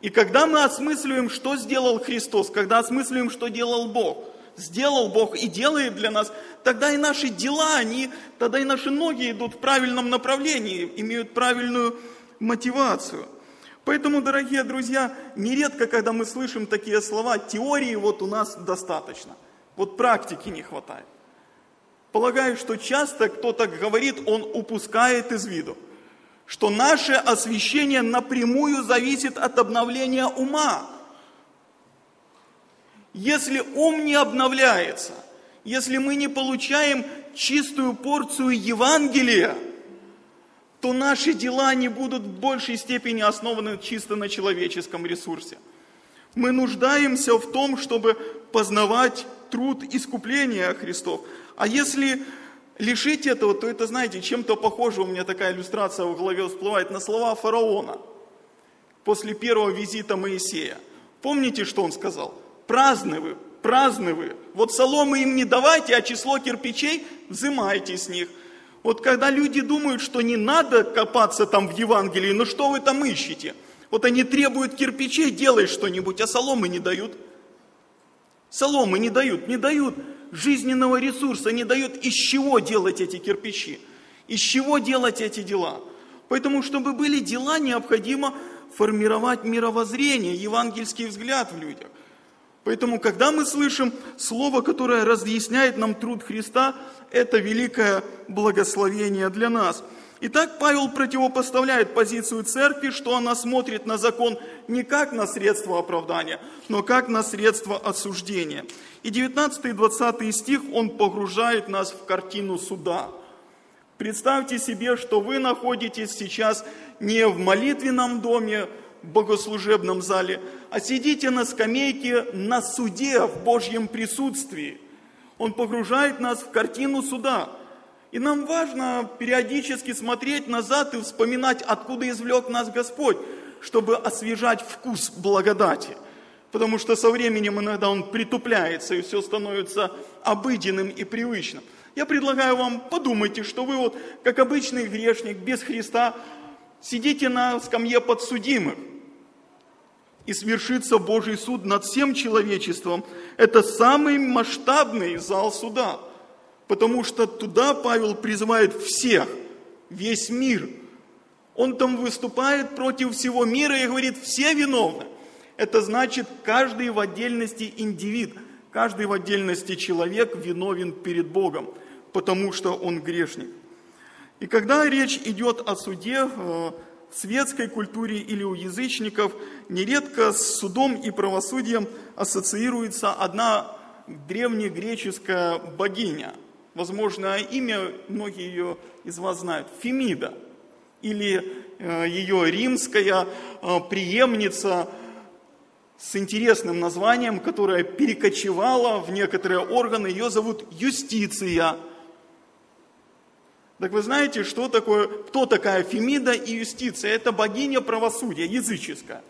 И когда мы осмысливаем, что сделал Христос, когда осмысливаем, что делал Бог, сделал Бог и делает для нас, тогда и наши дела, они, тогда и наши ноги идут в правильном направлении, имеют правильную мотивацию. Поэтому, дорогие друзья, нередко, когда мы слышим такие слова, теории вот у нас достаточно, вот практики не хватает. Полагаю, что часто кто так говорит, он упускает из виду, что наше освящение напрямую зависит от обновления ума. Если ум не обновляется, если мы не получаем чистую порцию Евангелия, то наши дела не будут в большей степени основаны чисто на человеческом ресурсе. Мы нуждаемся в том, чтобы познавать труд искупления Христов. А если лишить этого, то это, знаете, чем-то похоже, у меня такая иллюстрация в голове всплывает, на слова фараона после первого визита Моисея. Помните, что он сказал? Праздны вы. Вот соломы им не давайте, а число кирпичей взимайте с них. Вот когда люди думают, что не надо копаться там в Евангелии, ну что вы там ищете? Вот они требуют кирпичей, делай что-нибудь, а соломы не дают. Соломы не дают, не дают жизненного ресурса, не дают из чего делать эти кирпичи, из чего делать эти дела. Поэтому, чтобы были дела, необходимо формировать мировоззрение, евангельский взгляд в людях. Поэтому, когда мы слышим слово, которое разъясняет нам труд Христа, это великое благословение для нас. Итак, Павел противопоставляет позицию церкви, что она смотрит на закон не как на средство оправдания, но как на средство осуждения. И 19 и 20 стих он погружает нас в картину суда. Представьте себе, что вы находитесь сейчас не в молитвенном доме, богослужебном зале, а сидите на скамейке на суде в Божьем присутствии. Он погружает нас в картину суда. И нам важно периодически смотреть назад и вспоминать, откуда извлек нас Господь, чтобы освежать вкус благодати. Потому что со временем иногда он притупляется, и все становится обыденным и привычным. Я предлагаю вам, подумайте, что вы вот, как обычный грешник, без Христа, сидите на скамье подсудимых, и свершится Божий суд над всем человечеством. Это самый масштабный зал суда, потому что туда Павел призывает всех, весь мир. Он там выступает против всего мира и говорит, все виновны. Это значит, каждый в отдельности индивид, каждый в отдельности человек виновен перед Богом, потому что он грешник. И когда речь идет о суде, э, в светской культуре или у язычников нередко с судом и правосудием ассоциируется одна древнегреческая богиня. Возможно, имя многие ее из вас знают. Фемида. Или э, ее римская э, преемница с интересным названием, которая перекочевала в некоторые органы. Ее зовут Юстиция. Так вы знаете, что такое, кто такая Фемида и Юстиция? Это богиня правосудия, языческая.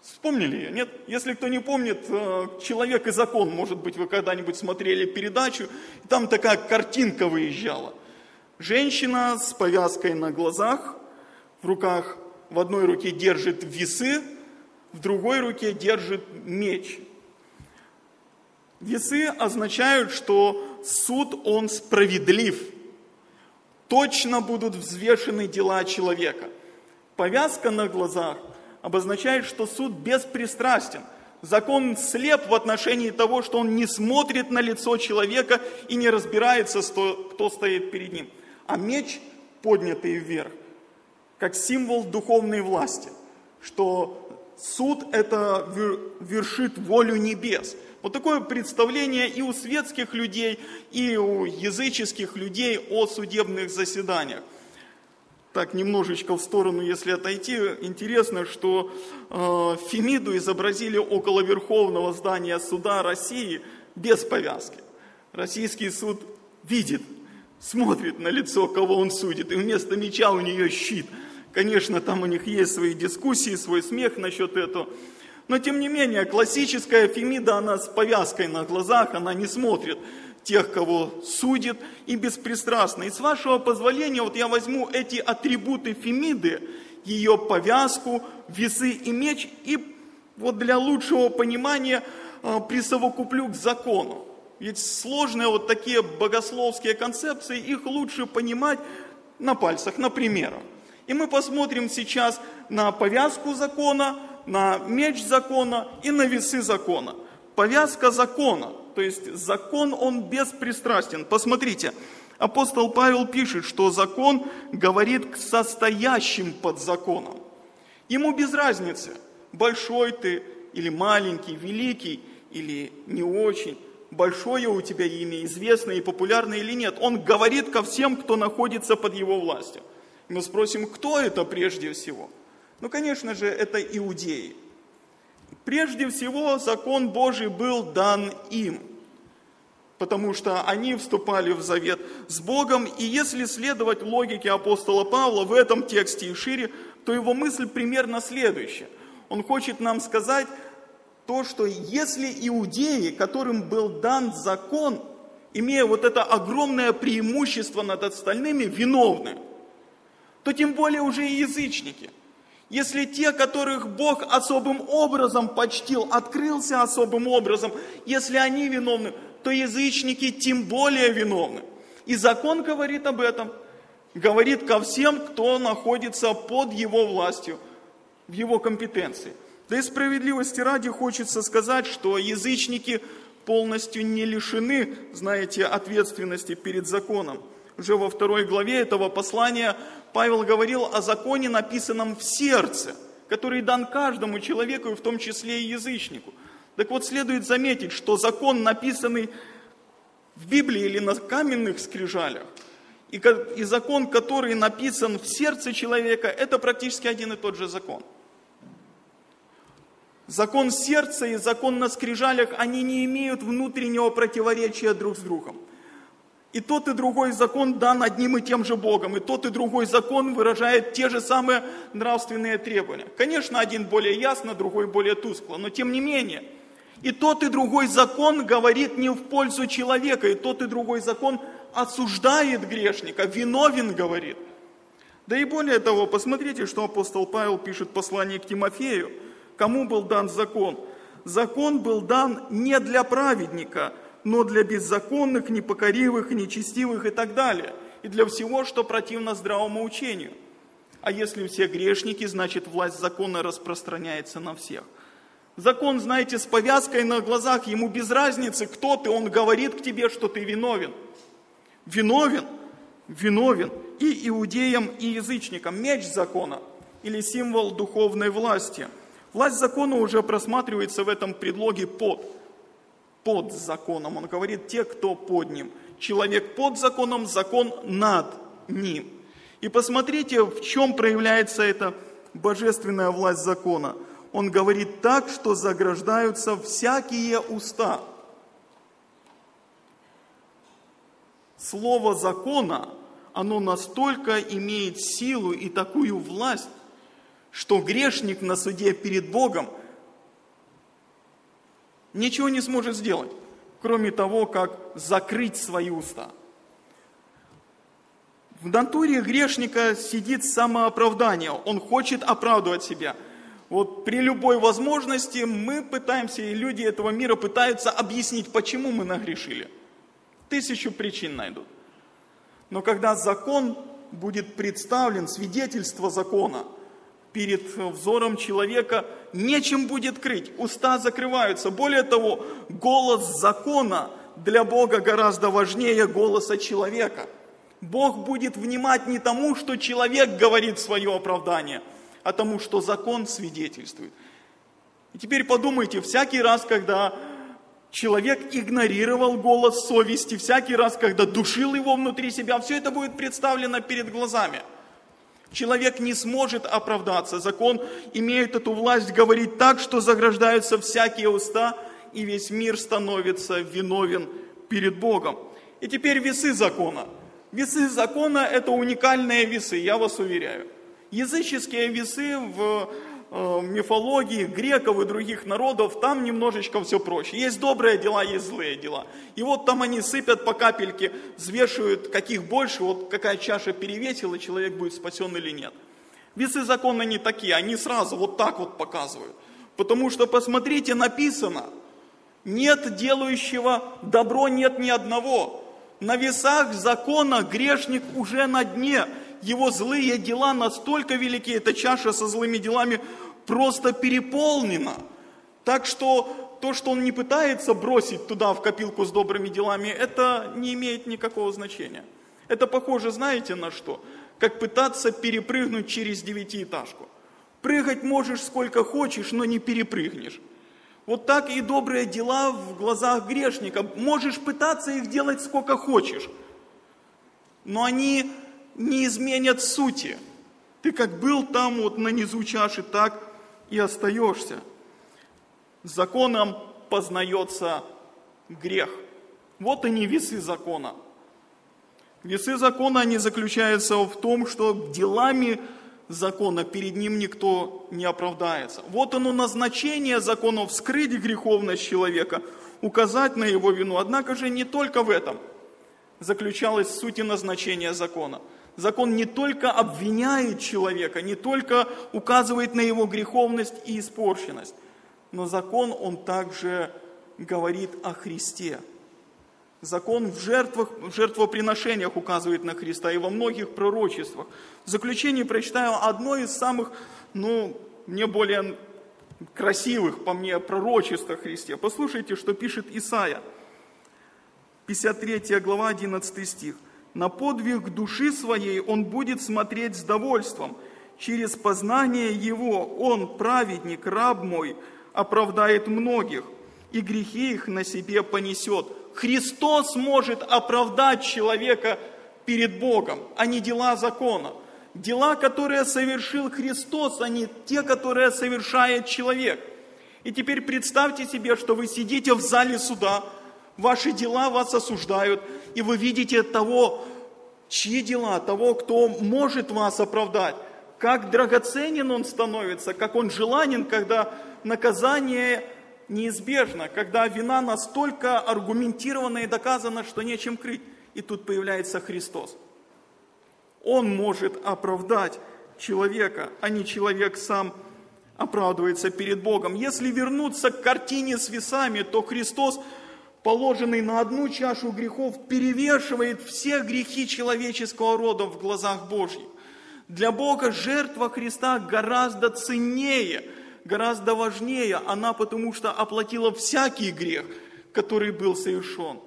Вспомнили ее? Нет? Если кто не помнит, э, «Человек и закон», может быть, вы когда-нибудь смотрели передачу, там такая картинка выезжала. Женщина с повязкой на глазах, в руках, в одной руке держит весы, в другой руке держит меч. Весы означают, что суд, он справедлив – точно будут взвешены дела человека. Повязка на глазах обозначает, что суд беспристрастен. Закон слеп в отношении того, что он не смотрит на лицо человека и не разбирается, кто стоит перед ним. А меч, поднятый вверх, как символ духовной власти, что суд это вершит волю небес – вот такое представление и у светских людей, и у языческих людей о судебных заседаниях. Так, немножечко в сторону, если отойти, интересно, что э, Фемиду изобразили около Верховного здания суда России без повязки. Российский суд видит, смотрит на лицо, кого он судит, и вместо меча у нее щит. Конечно, там у них есть свои дискуссии, свой смех насчет этого. Но тем не менее, классическая Фемида, она с повязкой на глазах, она не смотрит тех, кого судит, и беспристрастна. И с вашего позволения, вот я возьму эти атрибуты Фемиды, ее повязку, весы и меч, и вот для лучшего понимания а, присовокуплю к закону. Ведь сложные вот такие богословские концепции, их лучше понимать на пальцах, на примерах. И мы посмотрим сейчас на повязку закона, на меч закона и на весы закона. Повязка закона, то есть закон, он беспристрастен. Посмотрите, апостол Павел пишет, что закон говорит к состоящим под законом. Ему без разницы, большой ты или маленький, великий или не очень, большое у тебя имя, известное и популярное или нет. Он говорит ко всем, кто находится под его властью. Мы спросим, кто это прежде всего – ну, конечно же, это иудеи. Прежде всего, закон Божий был дан им, потому что они вступали в завет с Богом, и если следовать логике апостола Павла в этом тексте и шире, то его мысль примерно следующая. Он хочет нам сказать то, что если иудеи, которым был дан закон, имея вот это огромное преимущество над остальными, виновны, то тем более уже и язычники. Если те, которых Бог особым образом почтил, открылся особым образом, если они виновны, то язычники тем более виновны. И закон говорит об этом. Говорит ко всем, кто находится под его властью, в его компетенции. Да и справедливости ради хочется сказать, что язычники полностью не лишены, знаете, ответственности перед законом. Уже во второй главе этого послания Павел говорил о законе, написанном в сердце, который дан каждому человеку, в том числе и язычнику. Так вот, следует заметить, что закон, написанный в Библии или на каменных скрижалях, и закон, который написан в сердце человека, это практически один и тот же закон. Закон сердца и закон на скрижалях, они не имеют внутреннего противоречия друг с другом. И тот и другой закон дан одним и тем же Богом, и тот и другой закон выражает те же самые нравственные требования. Конечно, один более ясно, другой более тускло, но тем не менее. И тот и другой закон говорит не в пользу человека, и тот и другой закон осуждает грешника, виновен говорит. Да и более того, посмотрите, что апостол Павел пишет в послании к Тимофею – Кому был дан закон? Закон был дан не для праведника, но для беззаконных, непокоривых, нечестивых и так далее. И для всего, что противно здравому учению. А если все грешники, значит власть закона распространяется на всех. Закон, знаете, с повязкой на глазах, ему без разницы, кто ты, он говорит к тебе, что ты виновен. Виновен, виновен и иудеям, и язычникам. Меч закона или символ духовной власти – Власть закона уже просматривается в этом предлоге под. Под законом. Он говорит, те, кто под ним. Человек под законом, закон над ним. И посмотрите, в чем проявляется эта божественная власть закона. Он говорит так, что заграждаются всякие уста. Слово закона, оно настолько имеет силу и такую власть, что грешник на суде перед Богом ничего не сможет сделать, кроме того, как закрыть свои уста. В натуре грешника сидит самооправдание, он хочет оправдывать себя. Вот при любой возможности мы пытаемся, и люди этого мира пытаются объяснить, почему мы нагрешили. Тысячу причин найдут. Но когда закон будет представлен, свидетельство закона – перед взором человека нечем будет крыть, уста закрываются. Более того, голос закона для Бога гораздо важнее голоса человека. Бог будет внимать не тому, что человек говорит свое оправдание, а тому, что закон свидетельствует. И теперь подумайте, всякий раз, когда человек игнорировал голос совести, всякий раз, когда душил его внутри себя, все это будет представлено перед глазами – Человек не сможет оправдаться. Закон имеет эту власть говорить так, что заграждаются всякие уста, и весь мир становится виновен перед Богом. И теперь весы закона. Весы закона – это уникальные весы, я вас уверяю. Языческие весы в мифологии греков и других народов, там немножечко все проще. Есть добрые дела, есть злые дела. И вот там они сыпят по капельке, взвешивают, каких больше, вот какая чаша перевесила, человек будет спасен или нет. Весы закона не такие, они сразу вот так вот показывают. Потому что, посмотрите, написано, нет делающего добро, нет ни одного. На весах закона грешник уже на дне его злые дела настолько велики, эта чаша со злыми делами просто переполнена. Так что то, что он не пытается бросить туда в копилку с добрыми делами, это не имеет никакого значения. Это похоже, знаете, на что? Как пытаться перепрыгнуть через девятиэтажку. Прыгать можешь сколько хочешь, но не перепрыгнешь. Вот так и добрые дела в глазах грешника. Можешь пытаться их делать сколько хочешь, но они не изменят сути. Ты как был там вот на низу чаши, так и остаешься. Законом познается грех. Вот они весы закона. Весы закона, они заключаются в том, что делами закона перед ним никто не оправдается. Вот оно назначение закона вскрыть греховность человека, указать на его вину. Однако же не только в этом заключалась суть и назначение закона. Закон не только обвиняет человека, не только указывает на его греховность и испорченность, но закон, он также говорит о Христе. Закон в жертвах, в жертвоприношениях указывает на Христа и во многих пророчествах. В заключение прочитаю одно из самых, ну, мне более красивых, по мне, пророчеств о Христе. Послушайте, что пишет Исаия. 53 глава, 11 стих. «На подвиг души своей он будет смотреть с довольством. Через познание его он, праведник, раб мой, оправдает многих, и грехи их на себе понесет». Христос может оправдать человека перед Богом, а не дела закона. Дела, которые совершил Христос, а не те, которые совершает человек. И теперь представьте себе, что вы сидите в зале суда, ваши дела вас осуждают, и вы видите того, чьи дела, того, кто может вас оправдать. Как драгоценен он становится, как он желанен, когда наказание неизбежно, когда вина настолько аргументирована и доказана, что нечем крыть. И тут появляется Христос. Он может оправдать человека, а не человек сам оправдывается перед Богом. Если вернуться к картине с весами, то Христос, положенный на одну чашу грехов, перевешивает все грехи человеческого рода в глазах Божьих. Для Бога жертва Христа гораздо ценнее – гораздо важнее она, потому что оплатила всякий грех, который был совершен.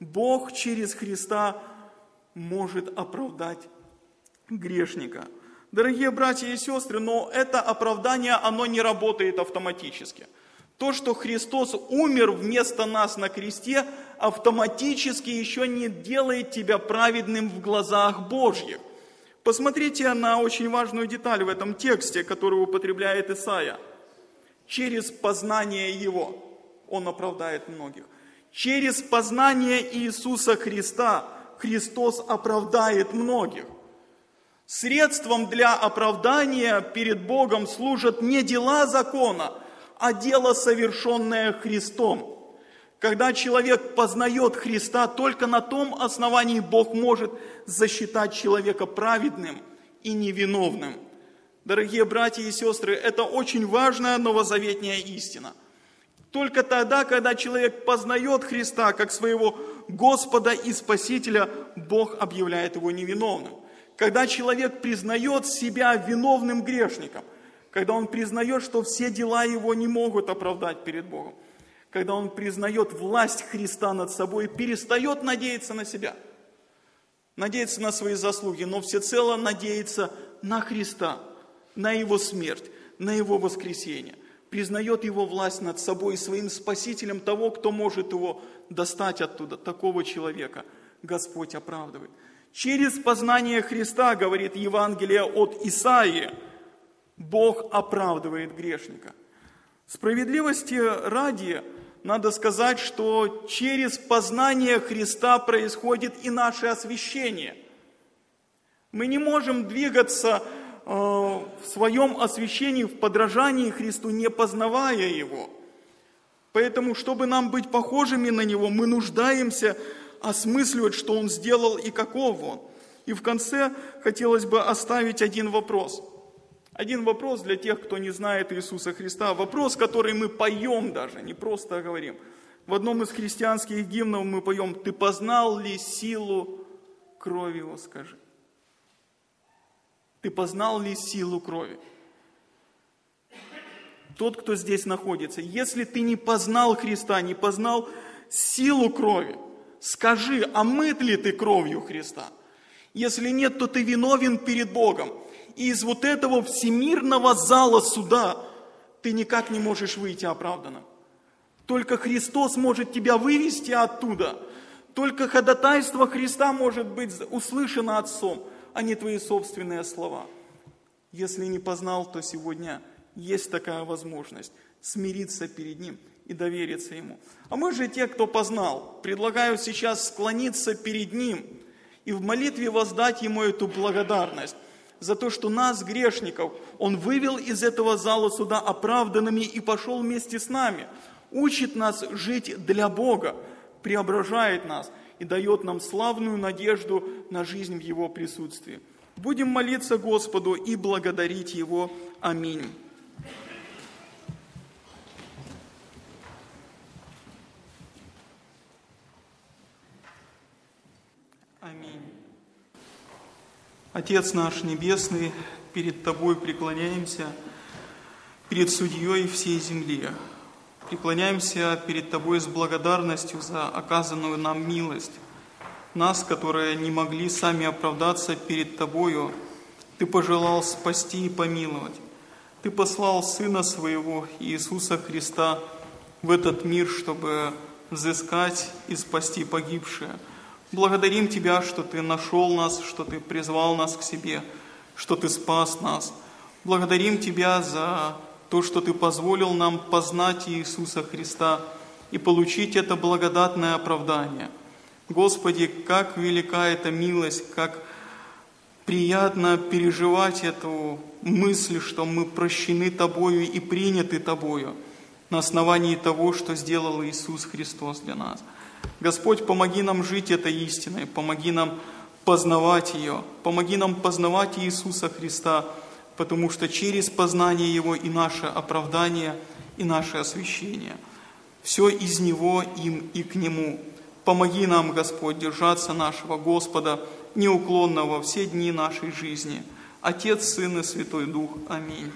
Бог через Христа может оправдать грешника. Дорогие братья и сестры, но это оправдание, оно не работает автоматически. То, что Христос умер вместо нас на кресте, автоматически еще не делает тебя праведным в глазах Божьих. Посмотрите на очень важную деталь в этом тексте, который употребляет Исаия. Через познание Его Он оправдает многих. Через познание Иисуса Христа Христос оправдает многих. Средством для оправдания перед Богом служат не дела закона, а дело, совершенное Христом. Когда человек познает Христа, только на том основании Бог может засчитать человека праведным и невиновным. Дорогие братья и сестры, это очень важная новозаветная истина. Только тогда, когда человек познает Христа как своего Господа и Спасителя, Бог объявляет его невиновным. Когда человек признает себя виновным грешником, когда он признает, что все дела его не могут оправдать перед Богом, когда он признает власть Христа над собой, перестает надеяться на себя, надеяться на свои заслуги, но всецело надеется на Христа, на Его смерть, на Его воскресение, признает Его власть над собой и своим Спасителем того, кто может его достать оттуда, такого человека. Господь оправдывает. Через познание Христа, говорит Евангелие от Исаии, Бог оправдывает грешника. Справедливости ради, надо сказать, что через познание Христа происходит и наше освящение. Мы не можем двигаться э, в своем освящении, в подражании Христу, не познавая Его. Поэтому, чтобы нам быть похожими на Него, мы нуждаемся осмысливать, что Он сделал и каков Он. И в конце хотелось бы оставить один вопрос – один вопрос для тех, кто не знает Иисуса Христа. Вопрос, который мы поем даже, не просто говорим. В одном из христианских гимнов мы поем «Ты познал ли силу крови его, скажи?» Ты познал ли силу крови? Тот, кто здесь находится, если ты не познал Христа, не познал силу крови, скажи, а мыт ли ты кровью Христа? Если нет, то ты виновен перед Богом. И из вот этого всемирного зала суда ты никак не можешь выйти оправданным. Только Христос может тебя вывести оттуда. Только ходатайство Христа может быть услышано Отцом, а не твои собственные слова. Если не познал, то сегодня есть такая возможность смириться перед Ним и довериться Ему. А мы же те, кто познал, предлагаю сейчас склониться перед Ним и в молитве воздать Ему эту благодарность за то, что нас, грешников, Он вывел из этого зала суда оправданными и пошел вместе с нами, учит нас жить для Бога, преображает нас и дает нам славную надежду на жизнь в Его присутствии. Будем молиться Господу и благодарить Его. Аминь. Аминь. Отец наш Небесный, перед Тобой преклоняемся, перед Судьей всей земли. Преклоняемся перед Тобой с благодарностью за оказанную нам милость. Нас, которые не могли сами оправдаться перед Тобою, Ты пожелал спасти и помиловать. Ты послал Сына Своего, Иисуса Христа, в этот мир, чтобы взыскать и спасти погибшие. Благодарим Тебя, что Ты нашел нас, что Ты призвал нас к себе, что Ты спас нас. Благодарим Тебя за то, что Ты позволил нам познать Иисуса Христа и получить это благодатное оправдание. Господи, как велика эта милость, как приятно переживать эту мысль, что мы прощены Тобою и приняты Тобою на основании того, что сделал Иисус Христос для нас. Господь, помоги нам жить этой истиной, помоги нам познавать ее, помоги нам познавать Иисуса Христа, потому что через познание Его и наше оправдание, и наше освящение. Все из Него, им и к Нему. Помоги нам, Господь, держаться нашего Господа неуклонно во все дни нашей жизни. Отец, Сын и Святой Дух. Аминь.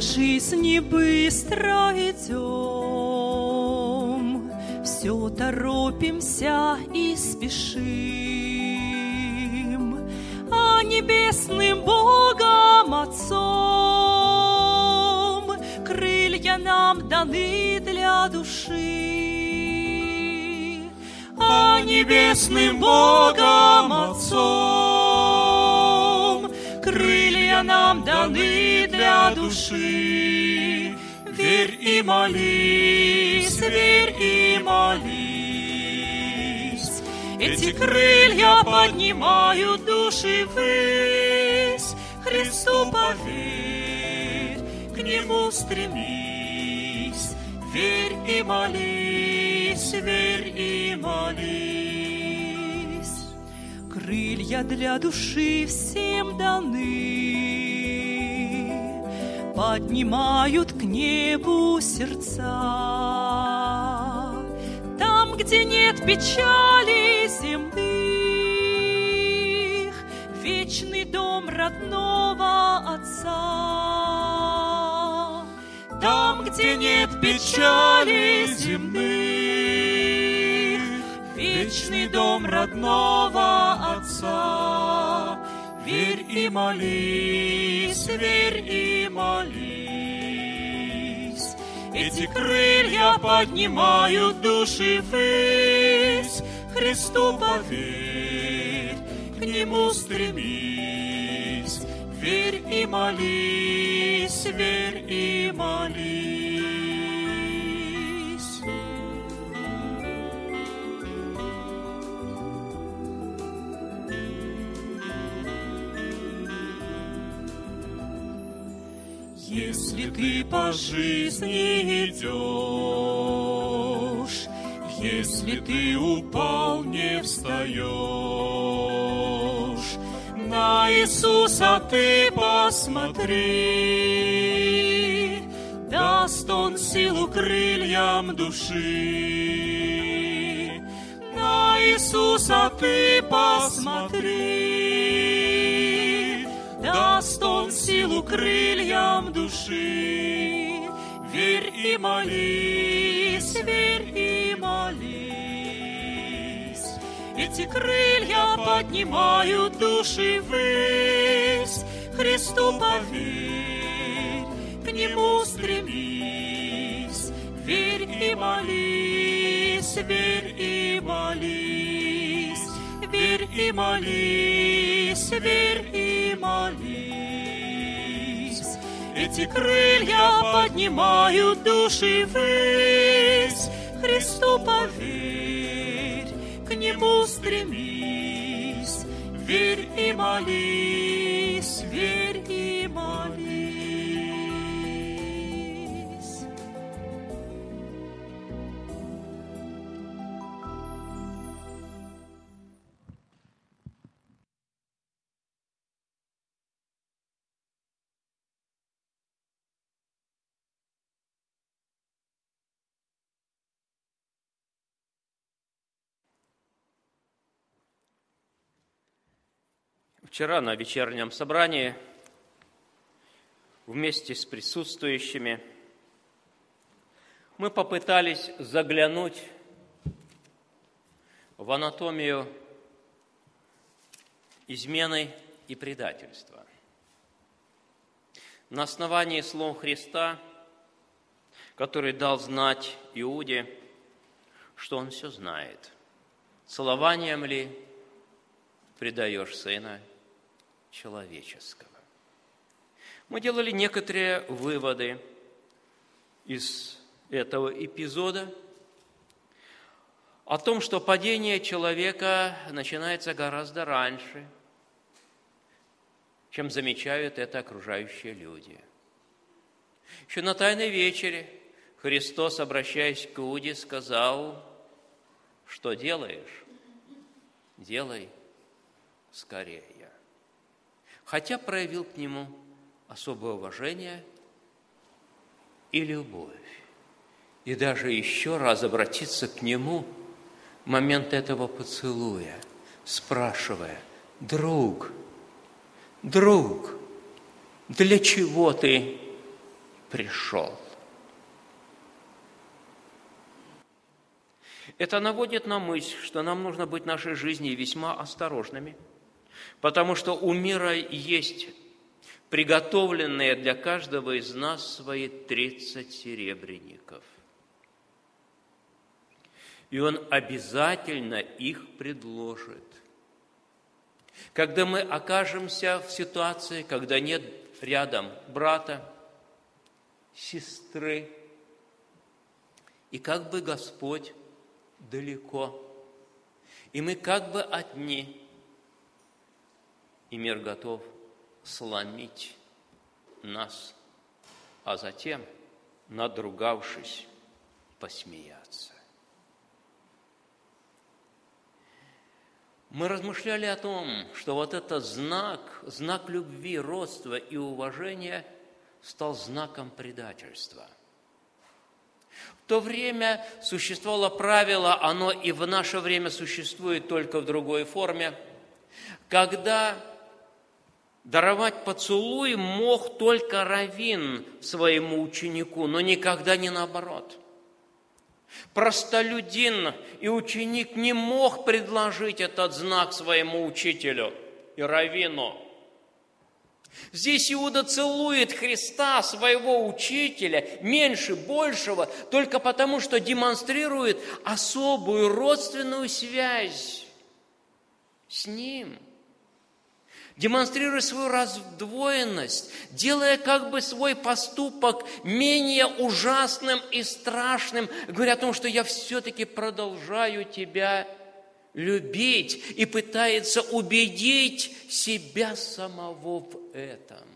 По жизни быстро идем, Все торопимся и спешим, А небесным Богом Отцом Крылья нам даны для души, А небесным Богом Отцом Нам даны для души. Верь и молись, верь и молись. Эти крылья поднимают души ввысь. Христу поверь, к Нему стремись. Верь и молись, верь и молись. Крылья для души всем даны, Поднимают к небу сердца. Там, где нет печали земных, Вечный дом родного Отца. Там, где нет печали земных, Вечный дом родного Отца. Верь и молись, верь и молись. Эти крылья поднимают души ввысь. Христу поверь, к Нему стремись. Верь и молись, верь и молись. Если ты по жизни идешь, если ты упал, не встаешь, на Иисуса ты посмотри, даст Он силу крыльям души. На Иисуса ты посмотри, силу крыльям души. Верь и молись, верь и молись. Эти крылья поднимают души ввысь, Христу поверь, к Нему стремись, Верь и молись, верь и молись, Верь и молись, верь и молись. Эти крылья поднимают души ввысь, Христу поверь, к Нему стремись, верь и молись, верь и молись. Вчера на вечернем собрании вместе с присутствующими. Мы попытались заглянуть в анатомию измены и предательства. На основании слов Христа, который дал знать Иуде, что он все знает, целованием ли предаешь Сына человеческого. Мы делали некоторые выводы из этого эпизода о том, что падение человека начинается гораздо раньше, чем замечают это окружающие люди. Еще на Тайной вечере Христос, обращаясь к Иуде, сказал, что делаешь? Делай скорее хотя проявил к нему особое уважение и любовь. И даже еще раз обратиться к нему в момент этого поцелуя, спрашивая, друг, друг, для чего ты пришел? Это наводит на мысль, что нам нужно быть в нашей жизни весьма осторожными – потому что у мира есть приготовленные для каждого из нас свои тридцать серебряников. И он обязательно их предложит. Когда мы окажемся в ситуации, когда нет рядом брата, сестры, и как бы Господь далеко, и мы как бы одни – и мир готов сломить нас, а затем, надругавшись, посмеяться. Мы размышляли о том, что вот этот знак, знак любви, родства и уважения стал знаком предательства. В то время существовало правило, оно и в наше время существует только в другой форме, когда Даровать поцелуй мог только равин своему ученику, но никогда не наоборот. Простолюдин и ученик не мог предложить этот знак своему учителю и равину. Здесь Иуда целует Христа, своего учителя, меньше большего, только потому, что демонстрирует особую родственную связь с ним – демонстрируя свою раздвоенность, делая как бы свой поступок менее ужасным и страшным, говоря о том, что я все-таки продолжаю тебя любить и пытается убедить себя самого в этом.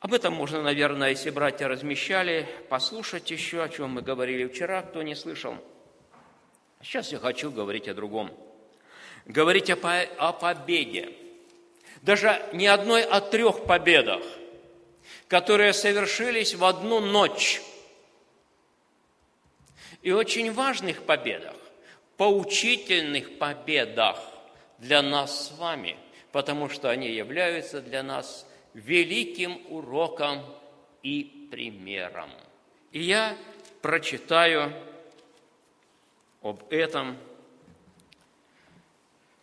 Об этом можно, наверное, если братья размещали, послушать еще, о чем мы говорили вчера, кто не слышал. Сейчас я хочу говорить о другом – говорить о, о победе. Даже не одной, а трех победах, которые совершились в одну ночь. И очень важных победах, поучительных победах для нас с вами, потому что они являются для нас великим уроком и примером. И я прочитаю об этом.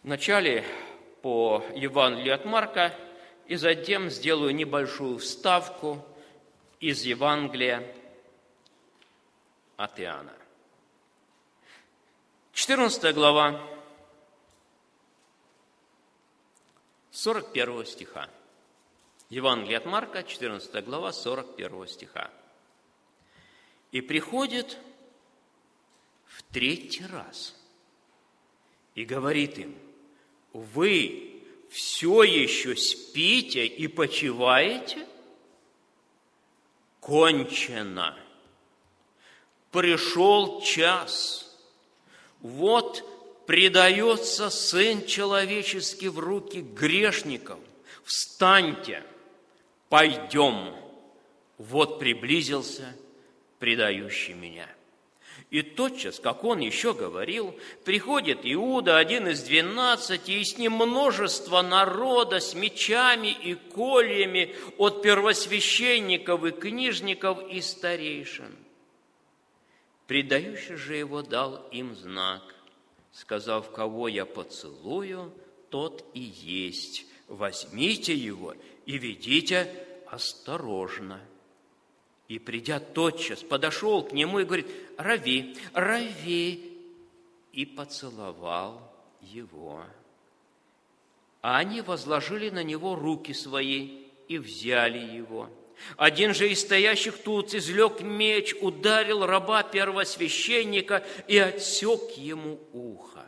Вначале по Евангелию от Марка, и затем сделаю небольшую вставку из Евангелия от Иоанна. 14 глава, 41 стиха. Евангелие от Марка, 14 глава, 41 стиха. «И приходит в третий раз и говорит им, вы все еще спите и почиваете? Кончено. Пришел час. Вот предается Сын Человеческий в руки грешников. Встаньте, пойдем. Вот приблизился предающий меня. И тотчас, как он еще говорил, приходит Иуда, один из двенадцати, и с ним множество народа с мечами и кольями от первосвященников и книжников и старейшин. Предающий же его дал им знак, сказав, кого я поцелую, тот и есть. Возьмите его и ведите осторожно. И придя тотчас, подошел к нему и говорит, Рави, Рави, и поцеловал его. А они возложили на него руки свои и взяли его. Один же из стоящих тут излег меч, ударил раба первосвященника и отсек ему ухо.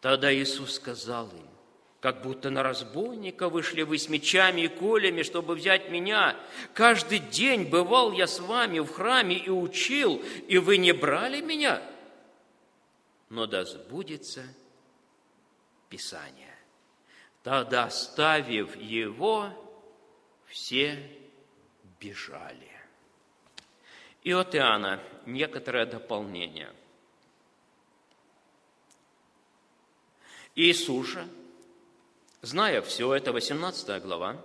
Тогда Иисус сказал им, как будто на разбойника вышли вы с мечами и колями, чтобы взять меня. Каждый день бывал я с вами в храме и учил, и вы не брали меня. Но да сбудется Писание. Тогда, оставив его, все бежали. И от Иоанна некоторое дополнение. Иисус же, Зная все это, 18 глава,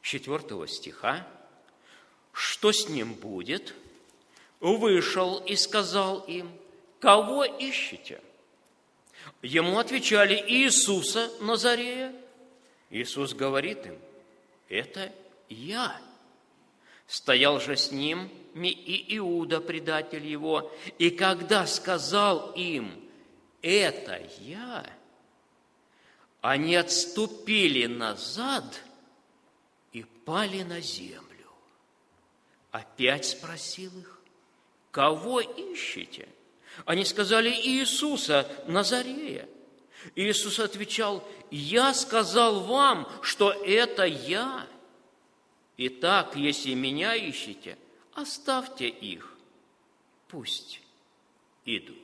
4 стиха, что с ним будет, вышел и сказал им, кого ищете? Ему отвечали Иисуса Назарея. Иисус говорит им, это я. Стоял же с ним и Иуда, предатель его, и когда сказал им, это я – они отступили назад и пали на землю. Опять спросил их, кого ищете? Они сказали Иисуса Назарея. Иисус отвечал, я сказал вам, что это я. Итак, если меня ищете, оставьте их, пусть идут.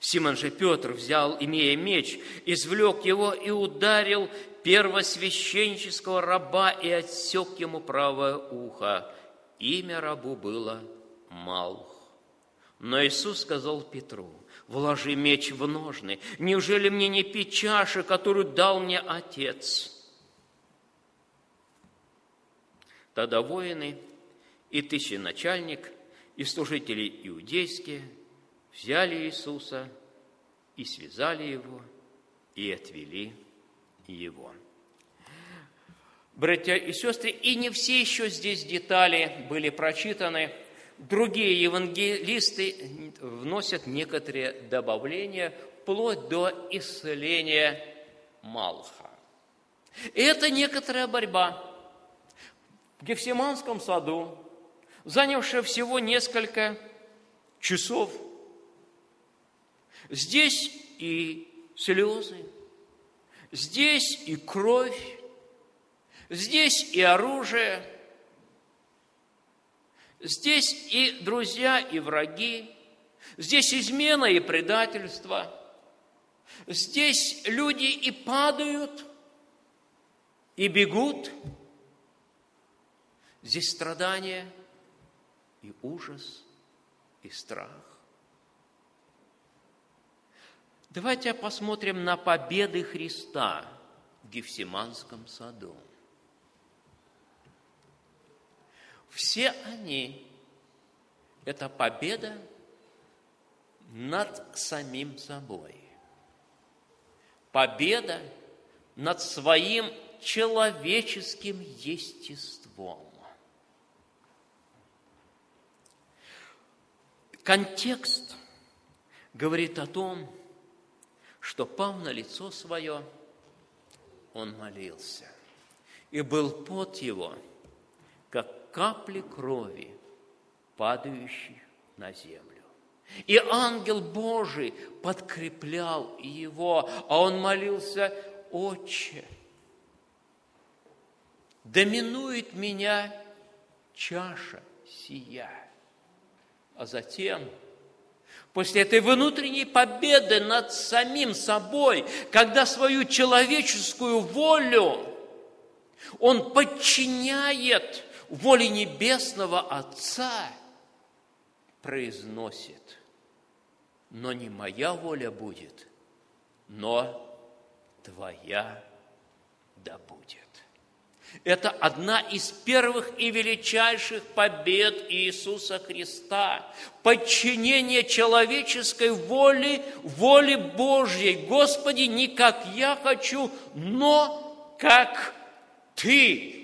Симон же Петр взял, имея меч, извлек его и ударил первосвященческого раба и отсек ему правое ухо. Имя рабу было Малх. Но Иисус сказал Петру, вложи меч в ножны. Неужели мне не пить чаши, которую дал мне Отец? Тогда воины и тысяченачальник, и служители иудейские – взяли Иисуса и связали его, и отвели его. Братья и сестры, и не все еще здесь детали были прочитаны. Другие евангелисты вносят некоторые добавления, вплоть до исцеления Малха. И это некоторая борьба. В Гефсиманском саду, занявшая всего несколько часов – Здесь и слезы, здесь и кровь, здесь и оружие, здесь и друзья, и враги, здесь измена и предательство, здесь люди и падают, и бегут, здесь страдания и ужас, и страх. Давайте посмотрим на победы Христа в Гефсиманском саду. Все они – это победа над самим собой. Победа над своим человеческим естеством. Контекст говорит о том, что пав на лицо свое, он молился. И был пот его, как капли крови, падающие на землю. И ангел Божий подкреплял его, а он молился, «Отче, доминует меня чаша сия». А затем, после этой внутренней победы над самим собой, когда свою человеческую волю он подчиняет воле Небесного Отца, произносит, но не моя воля будет, но твоя да будет. Это одна из первых и величайших побед Иисуса Христа. Подчинение человеческой воли, воле Божьей. Господи, не как я хочу, но как Ты.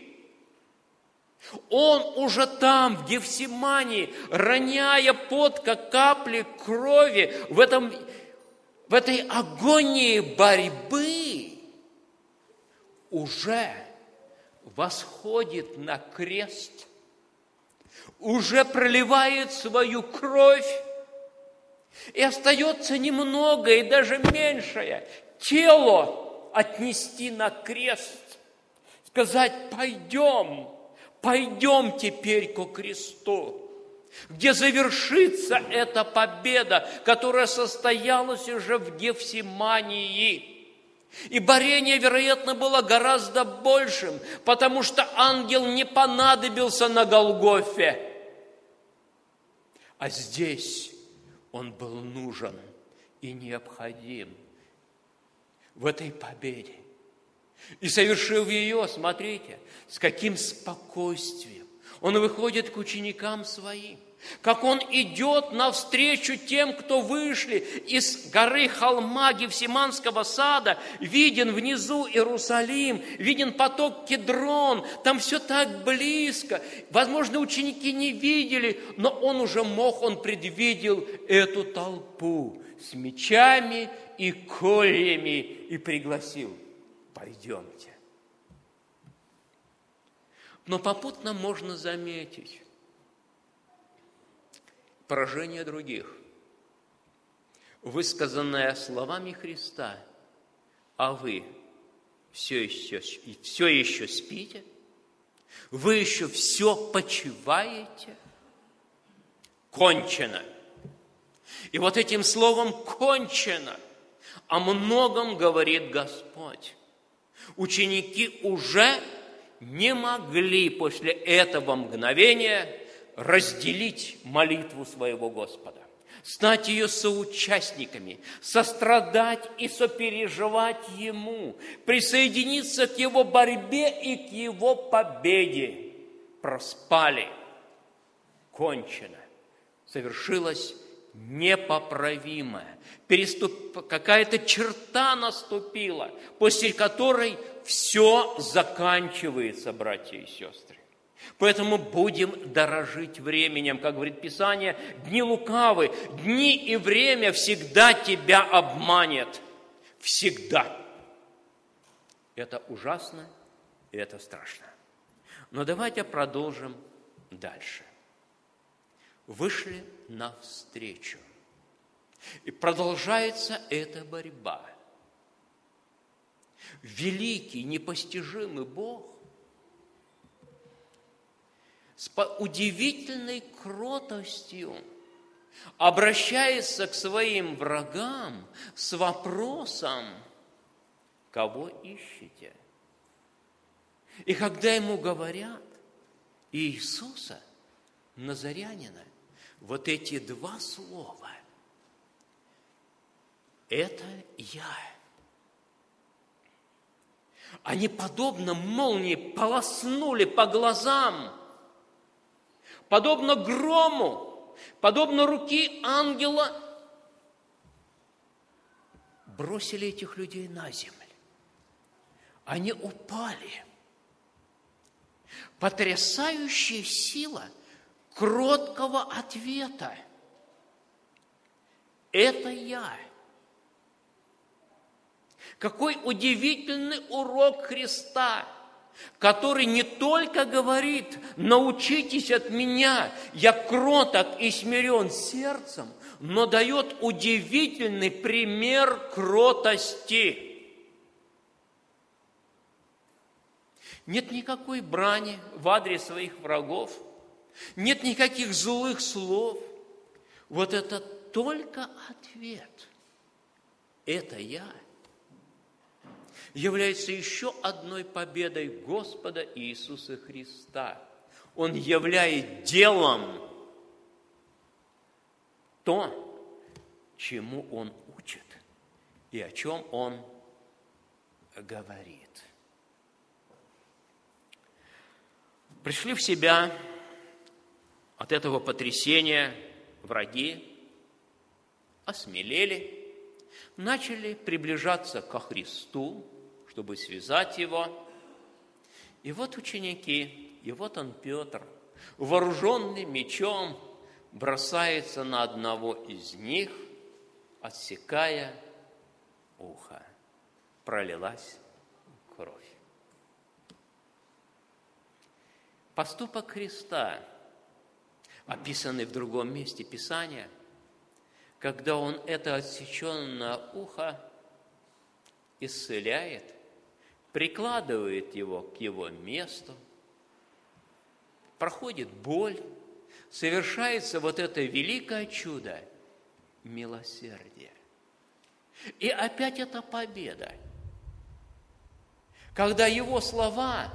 Он уже там, в Гефсимании, роняя под как капли крови, в, этом, в этой агонии борьбы, уже восходит на крест, уже проливает свою кровь, и остается немного и даже меньшее тело отнести на крест, сказать, пойдем, пойдем теперь ко кресту, где завершится эта победа, которая состоялась уже в Гефсимании – и борение, вероятно, было гораздо большим, потому что ангел не понадобился на Голгофе. А здесь он был нужен и необходим в этой победе. И совершив ее, смотрите, с каким спокойствием он выходит к ученикам своим как он идет навстречу тем, кто вышли из горы холма Гефсиманского сада, виден внизу Иерусалим, виден поток Кедрон, там все так близко. Возможно, ученики не видели, но он уже мог, он предвидел эту толпу с мечами и кольями и пригласил, пойдемте. Но попутно можно заметить, поражение других, высказанное словами Христа, а вы все еще, все еще спите, вы еще все почиваете, кончено. И вот этим словом «кончено» о многом говорит Господь. Ученики уже не могли после этого мгновения разделить молитву своего Господа, стать ее соучастниками, сострадать и сопереживать Ему, присоединиться к Его борьбе и к Его победе. Проспали, кончено, совершилось непоправимое. Переступ... Какая-то черта наступила, после которой все заканчивается, братья и сестры. Поэтому будем дорожить временем, как говорит Писание, дни лукавы, дни и время всегда тебя обманет. Всегда. Это ужасно и это страшно. Но давайте продолжим дальше. Вышли навстречу. И продолжается эта борьба. Великий, непостижимый Бог с удивительной кротостью обращается к своим врагам с вопросом, кого ищете? И когда ему говорят Иисуса, Назарянина, вот эти два слова, это я. Они подобно молнии полоснули по глазам – подобно грому, подобно руки ангела, бросили этих людей на землю. Они упали. Потрясающая сила кроткого ответа. Это я. Какой удивительный урок Христа – который не только говорит, научитесь от меня, я кроток и смирен сердцем, но дает удивительный пример кротости. Нет никакой брани в адрес своих врагов, нет никаких злых слов. Вот это только ответ. Это я – является еще одной победой Господа Иисуса Христа. Он являет делом то, чему Он учит и о чем Он говорит. Пришли в себя от этого потрясения враги, осмелели, начали приближаться ко Христу, чтобы связать его. И вот ученики, и вот он, Петр, вооруженный мечом, бросается на одного из них, отсекая ухо. Пролилась кровь. Поступок Христа, описанный в другом месте Писания, когда Он это отсеченное ухо исцеляет, прикладывает его к его месту, проходит боль, совершается вот это великое чудо – милосердие. И опять это победа. Когда его слова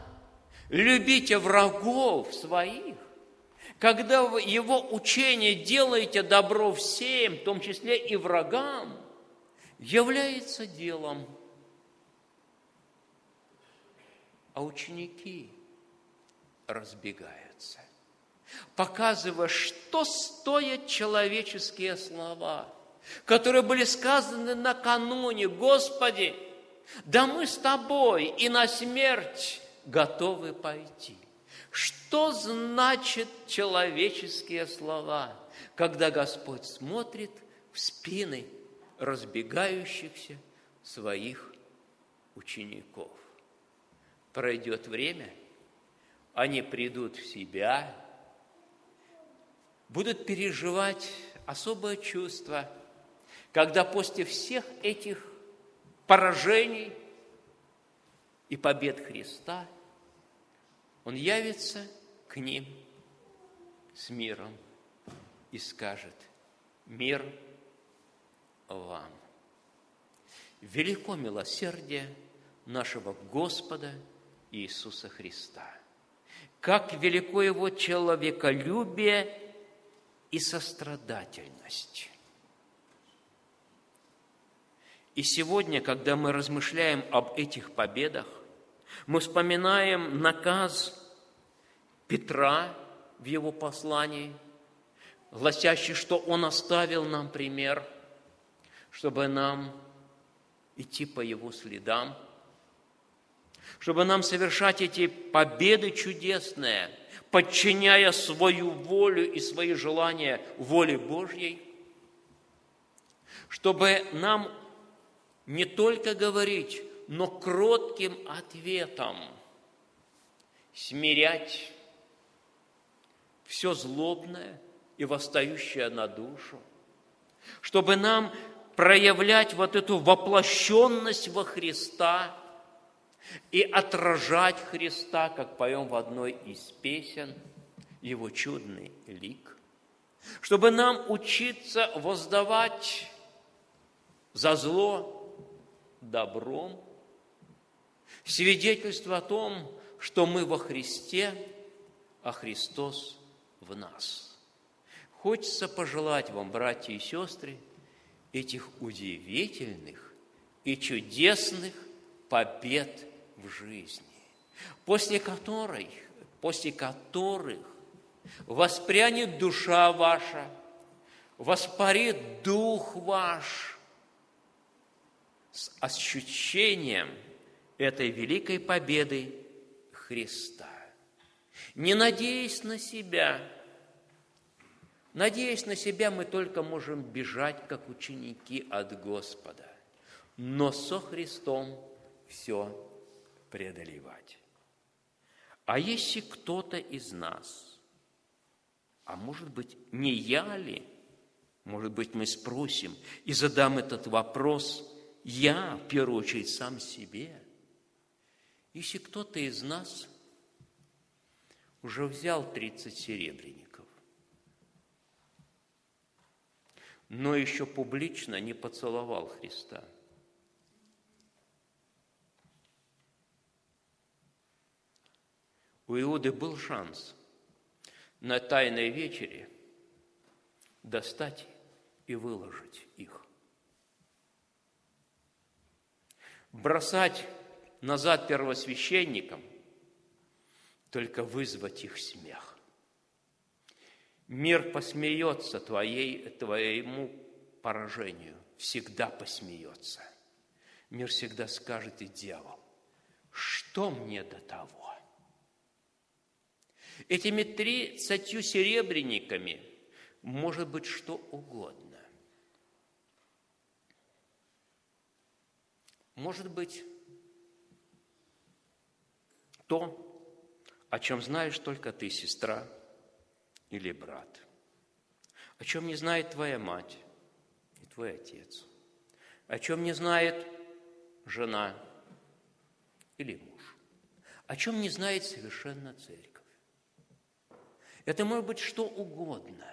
«любите врагов своих», когда его учение «делайте добро всем», в том числе и врагам, является делом а ученики разбегаются, показывая, что стоят человеческие слова, которые были сказаны накануне, Господи, да мы с Тобой и на смерть готовы пойти. Что значит человеческие слова, когда Господь смотрит в спины разбегающихся своих учеников? Пройдет время, они придут в себя, будут переживать особое чувство, когда после всех этих поражений и побед Христа Он явится к ним с миром и скажет «Мир вам». Велико милосердие нашего Господа – Иисуса Христа. Как велико Его человеколюбие и сострадательность. И сегодня, когда мы размышляем об этих победах, мы вспоминаем наказ Петра в его послании, гласящий, что он оставил нам пример, чтобы нам идти по его следам – чтобы нам совершать эти победы чудесные, подчиняя свою волю и свои желания воле Божьей, чтобы нам не только говорить, но кротким ответом смирять все злобное и восстающее на душу, чтобы нам проявлять вот эту воплощенность во Христа – и отражать Христа, как поем в одной из песен, Его чудный лик, чтобы нам учиться воздавать за зло добром, свидетельство о том, что мы во Христе, а Христос в нас. Хочется пожелать вам, братья и сестры, этих удивительных и чудесных побед в жизни, после которой, после которых воспрянет душа ваша, воспарит дух ваш, с ощущением этой великой победы Христа. Не надеясь на себя, надеясь на себя, мы только можем бежать, как ученики от Господа, но со Христом все преодолевать. А если кто-то из нас, а может быть, не я ли, может быть, мы спросим и задам этот вопрос, я, в первую очередь, сам себе. Если кто-то из нас уже взял 30 серебряников, но еще публично не поцеловал Христа – У Иуды был шанс на тайной вечере достать и выложить их. Бросать назад первосвященникам, только вызвать их смех. Мир посмеется твоей, твоему поражению, всегда посмеется. Мир всегда скажет и дьявол, что мне до того? Этими тридцатью серебряниками может быть что угодно. Может быть то, о чем знаешь только ты, сестра или брат, о чем не знает твоя мать и твой отец, о чем не знает жена или муж, о чем не знает совершенно церковь. Это может быть что угодно.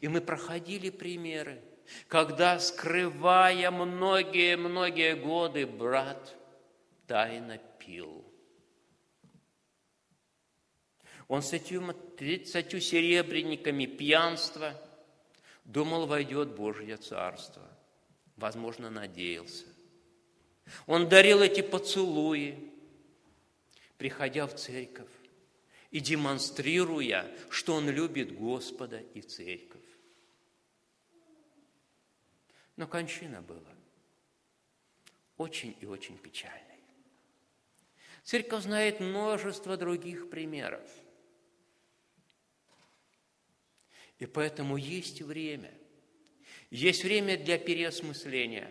И мы проходили примеры, когда, скрывая многие-многие годы, брат тайно пил. Он с этими тридцатью серебряниками пьянства думал, войдет Божье Царство. Возможно, надеялся. Он дарил эти поцелуи, приходя в церковь и демонстрируя, что он любит Господа и церковь. Но кончина была очень и очень печальной. Церковь знает множество других примеров. И поэтому есть время. Есть время для переосмысления.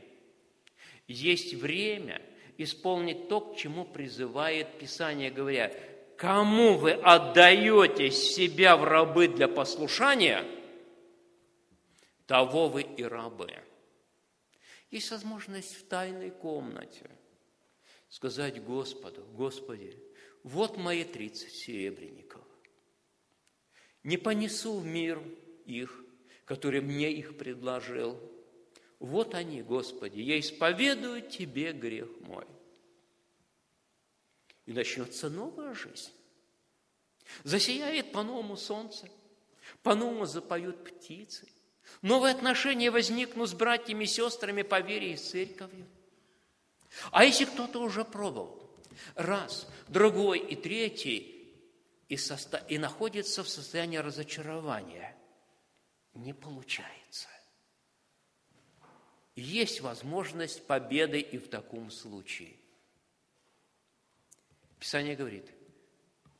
Есть время исполнить то, к чему призывает Писание, говоря, кому вы отдаете себя в рабы для послушания, того вы и рабы. Есть возможность в тайной комнате сказать Господу, Господи, вот мои тридцать серебряников. Не понесу в мир их, который мне их предложил. Вот они, Господи, я исповедую Тебе грех мой и начнется новая жизнь. Засияет по-новому солнце, по-новому запоют птицы. Новые отношения возникнут с братьями и сестрами по вере и церковью. А если кто-то уже пробовал раз, другой и третий, и, состо... и находится в состоянии разочарования, не получается. Есть возможность победы и в таком случае – Писание говорит,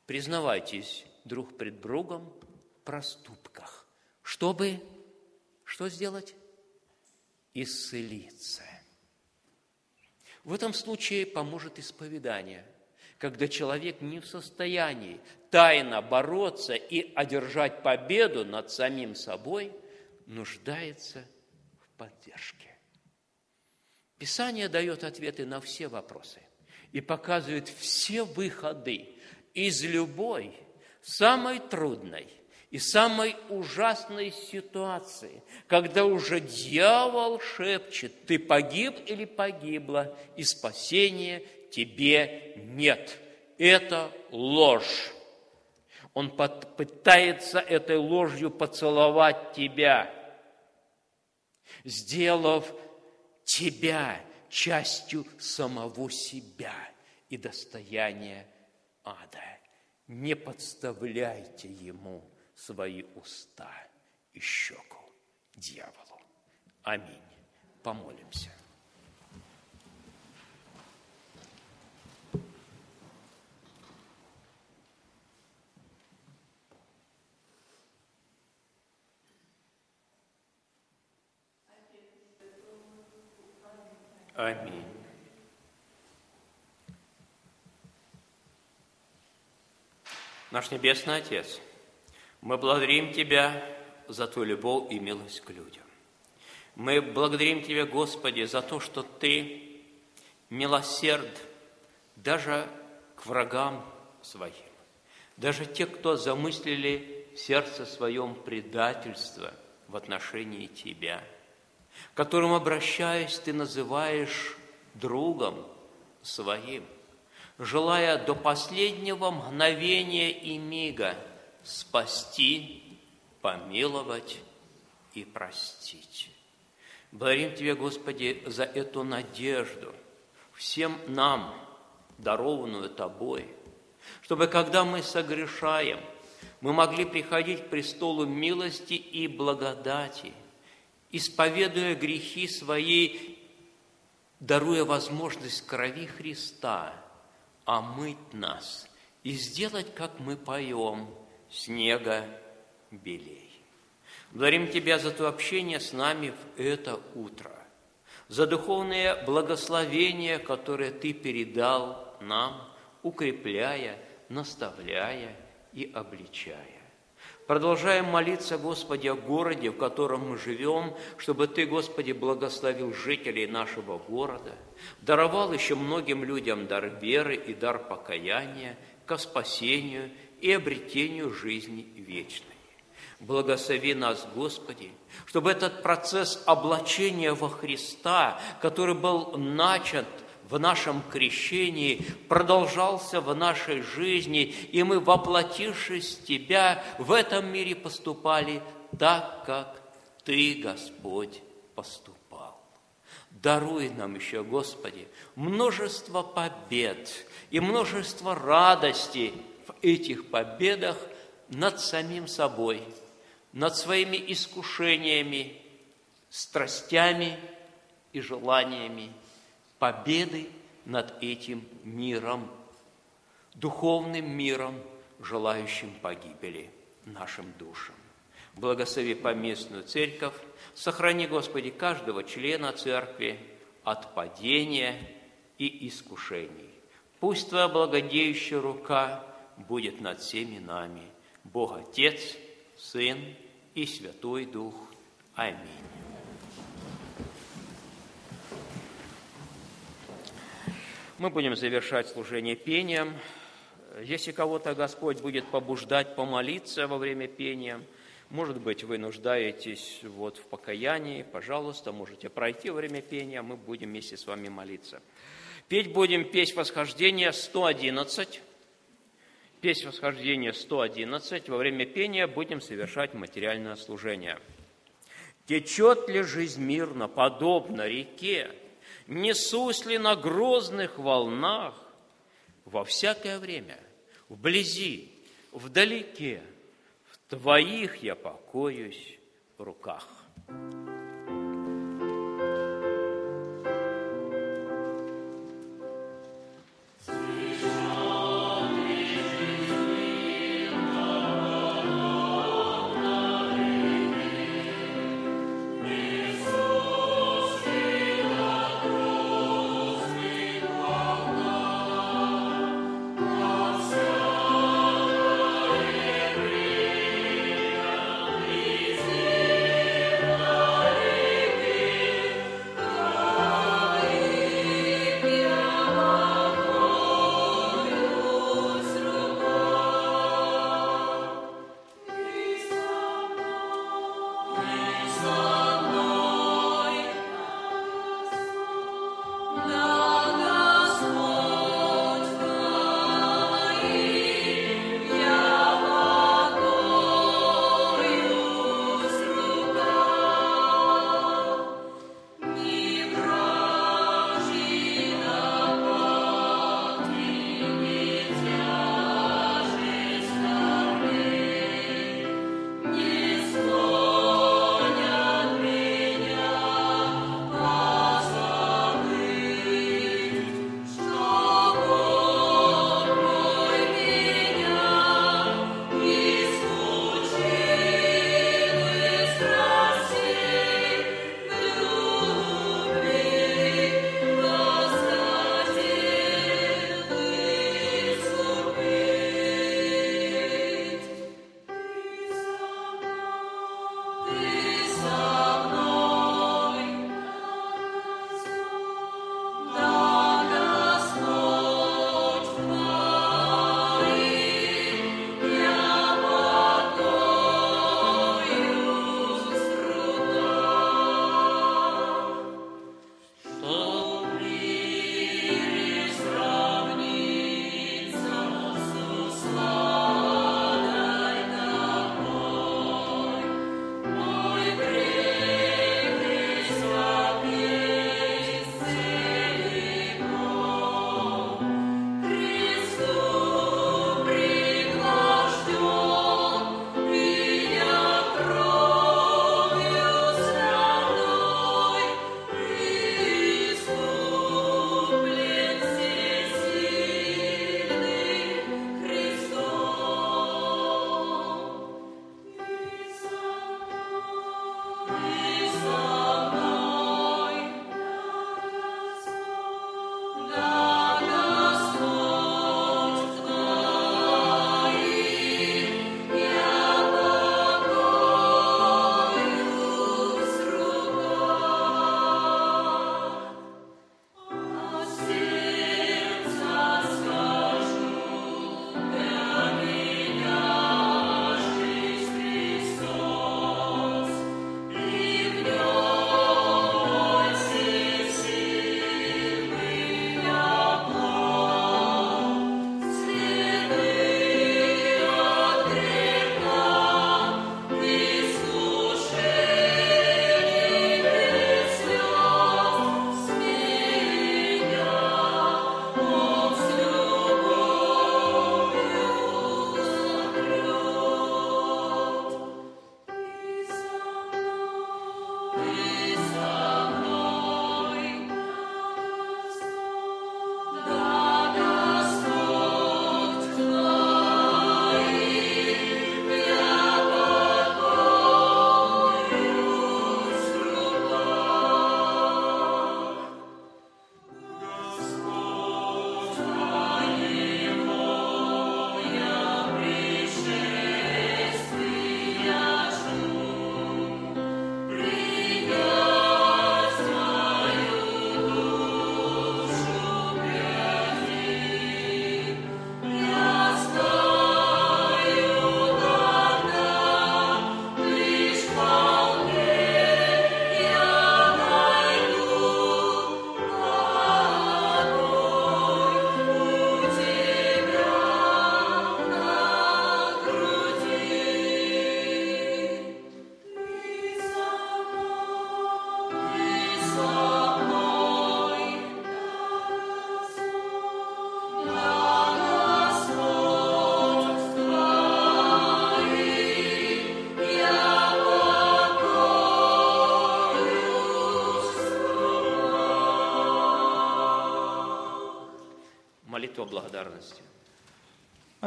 признавайтесь друг пред другом в проступках, чтобы что сделать? Исцелиться. В этом случае поможет исповедание, когда человек не в состоянии тайно бороться и одержать победу над самим собой, нуждается в поддержке. Писание дает ответы на все вопросы и показывает все выходы из любой самой трудной и самой ужасной ситуации, когда уже дьявол шепчет, ты погиб или погибла, и спасения тебе нет. Это ложь. Он пытается этой ложью поцеловать тебя, сделав тебя частью самого себя и достояния ада. Не подставляйте ему свои уста и щеку дьяволу. Аминь. Помолимся. Аминь. Наш Небесный Отец, мы благодарим Тебя за Твою любовь и милость к людям. Мы благодарим Тебя, Господи, за то, что Ты милосерд даже к врагам своим. Даже те, кто замыслили в сердце своем предательство в отношении Тебя, которым, обращаясь, Ты называешь другом своим – желая до последнего мгновения и мига спасти, помиловать и простить. Благодарим Тебя, Господи, за эту надежду, всем нам, дарованную Тобой, чтобы, когда мы согрешаем, мы могли приходить к престолу милости и благодати, исповедуя грехи свои, даруя возможность крови Христа – омыть нас и сделать, как мы поем, снега белей. Благодарим Тебя за то общение с нами в это утро, за духовное благословение, которое Ты передал нам, укрепляя, наставляя и обличая. Продолжаем молиться, Господи, о городе, в котором мы живем, чтобы Ты, Господи, благословил жителей нашего города, даровал еще многим людям дар веры и дар покаяния ко спасению и обретению жизни вечной. Благослови нас, Господи, чтобы этот процесс облачения во Христа, который был начат – в нашем крещении продолжался в нашей жизни, и мы, воплотившись в Тебя, в этом мире поступали так, как Ты, Господь, поступал. Даруй нам еще, Господи, множество побед и множество радости в этих победах над самим собой, над своими искушениями, страстями и желаниями – победы над этим миром, духовным миром, желающим погибели нашим душам. Благослови поместную церковь, сохрани, Господи, каждого члена церкви от падения и искушений. Пусть Твоя благодеющая рука будет над всеми нами. Бог Отец, Сын и Святой Дух. Аминь. Мы будем завершать служение пением. Если кого-то Господь будет побуждать помолиться во время пения, может быть, вы нуждаетесь вот в покаянии, пожалуйста, можете пройти во время пения, мы будем вместе с вами молиться. Петь будем песнь восхождения 111. Песнь восхождения 111. Во время пения будем совершать материальное служение. Течет ли жизнь мирно, подобно реке, несусь ли на грозных волнах, во всякое время, вблизи, вдалеке, в Твоих я покоюсь руках.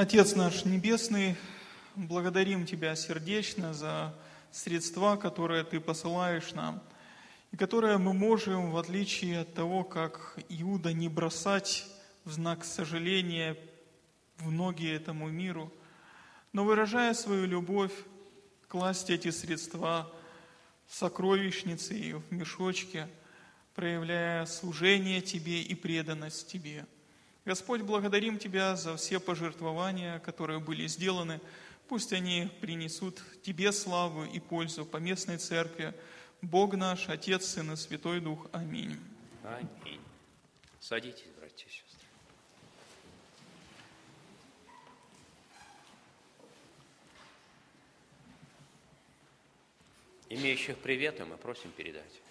Отец наш Небесный, благодарим Тебя сердечно за средства, которые Ты посылаешь нам, и которые мы можем, в отличие от того, как Иуда, не бросать в знак сожаления в ноги этому миру, но выражая свою любовь, класть эти средства в сокровищнице и в мешочке, проявляя служение Тебе и преданность Тебе. Господь, благодарим Тебя за все пожертвования, которые были сделаны. Пусть они принесут Тебе славу и пользу по местной церкви. Бог наш, Отец, Сын и Святой Дух. Аминь. Аминь. Садитесь, братья и сестры. Имеющих приветы мы просим передать.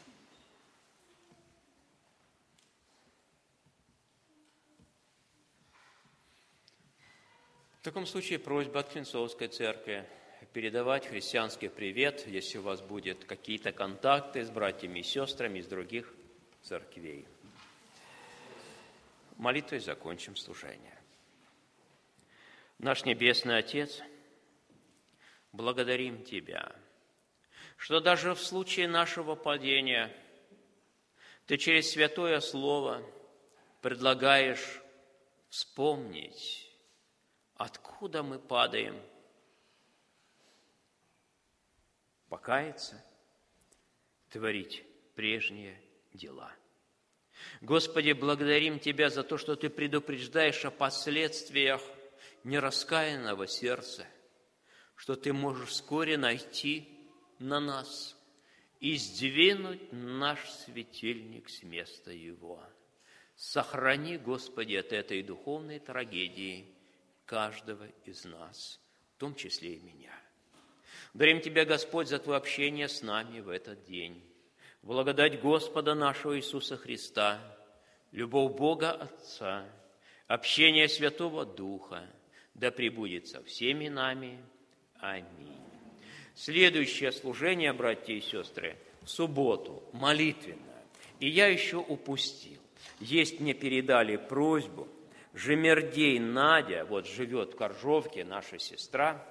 В таком случае просьба от Клинцовской церкви передавать христианский привет, если у вас будут какие-то контакты с братьями и сестрами из других церквей. Молитвой закончим служение. Наш Небесный Отец, благодарим Тебя, что даже в случае нашего падения Ты через Святое Слово предлагаешь вспомнить, откуда мы падаем, покаяться, творить прежние дела. Господи, благодарим Тебя за то, что Ты предупреждаешь о последствиях нераскаянного сердца, что Ты можешь вскоре найти на нас и сдвинуть наш светильник с места его. Сохрани, Господи, от этой духовной трагедии каждого из нас, в том числе и меня. Благодарим Тебя, Господь, за Твое общение с нами в этот день. Благодать Господа нашего Иисуса Христа, любовь Бога Отца, общение Святого Духа, да пребудет со всеми нами. Аминь. Следующее служение, братья и сестры, в субботу, молитвенное. И я еще упустил. Есть мне передали просьбу, Жемердей Надя, вот живет в Коржовке, наша сестра,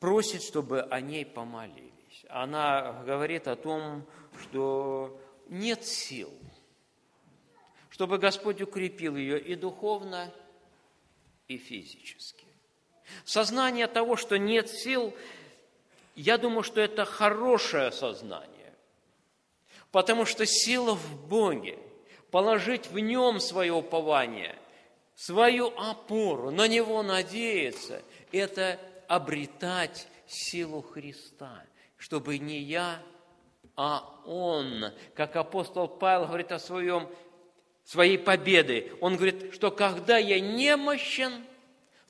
просит, чтобы о ней помолились. Она говорит о том, что нет сил, чтобы Господь укрепил ее и духовно, и физически. Сознание того, что нет сил, я думаю, что это хорошее сознание, потому что сила в Боге, положить в Нем свое упование, свою опору, на Него надеяться, это обретать силу Христа, чтобы не я, а Он, как апостол Павел говорит о своем, своей победе, он говорит, что когда я немощен,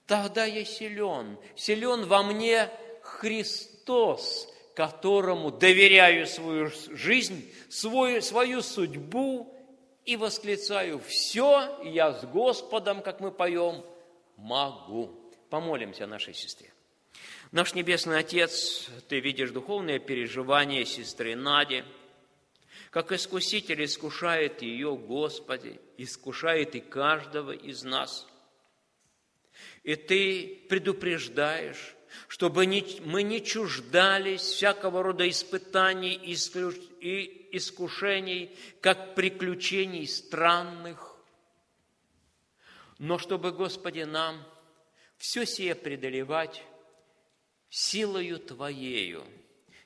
тогда я силен. Силен во мне Христос которому доверяю свою жизнь, свою, свою судьбу и восклицаю, все, я с Господом, как мы поем, могу. Помолимся нашей сестре. Наш Небесный Отец, Ты видишь духовное переживание сестры Нади, как искуситель искушает ее, Господи, искушает и каждого из нас. И Ты предупреждаешь, чтобы мы не чуждались всякого рода испытаний и искушений, как приключений странных, но чтобы, Господи, нам все сие преодолевать силою Твоею,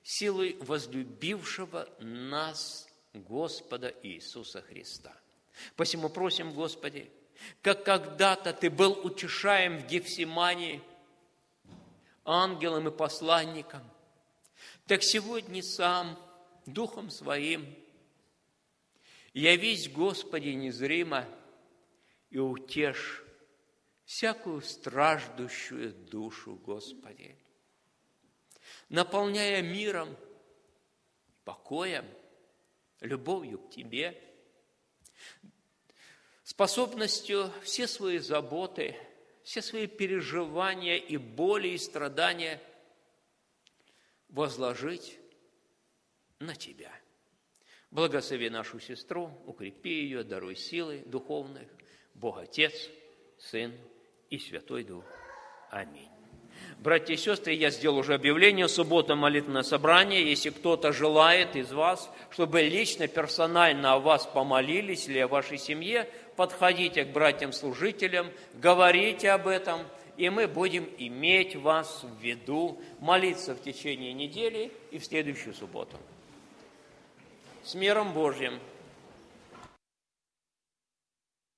силой возлюбившего нас Господа Иисуса Христа. Посему просим, Господи, как когда-то Ты был утешаем в Гефсимании – ангелом и посланником, так сегодня сам Духом Своим. Явись, Господи, незримо и утешь всякую страждущую душу, Господи, наполняя миром, покоем, любовью к Тебе, способностью все свои заботы – все свои переживания и боли и страдания возложить на Тебя. Благослови нашу сестру, укрепи ее, даруй силы духовных. Бог Отец, Сын и Святой Дух. Аминь. Братья и сестры, я сделал уже объявление, суббота молитвенное собрание. Если кто-то желает из вас, чтобы лично, персонально о вас помолились или о вашей семье, подходите к братьям-служителям, говорите об этом, и мы будем иметь вас в виду, молиться в течение недели и в следующую субботу. С миром Божьим!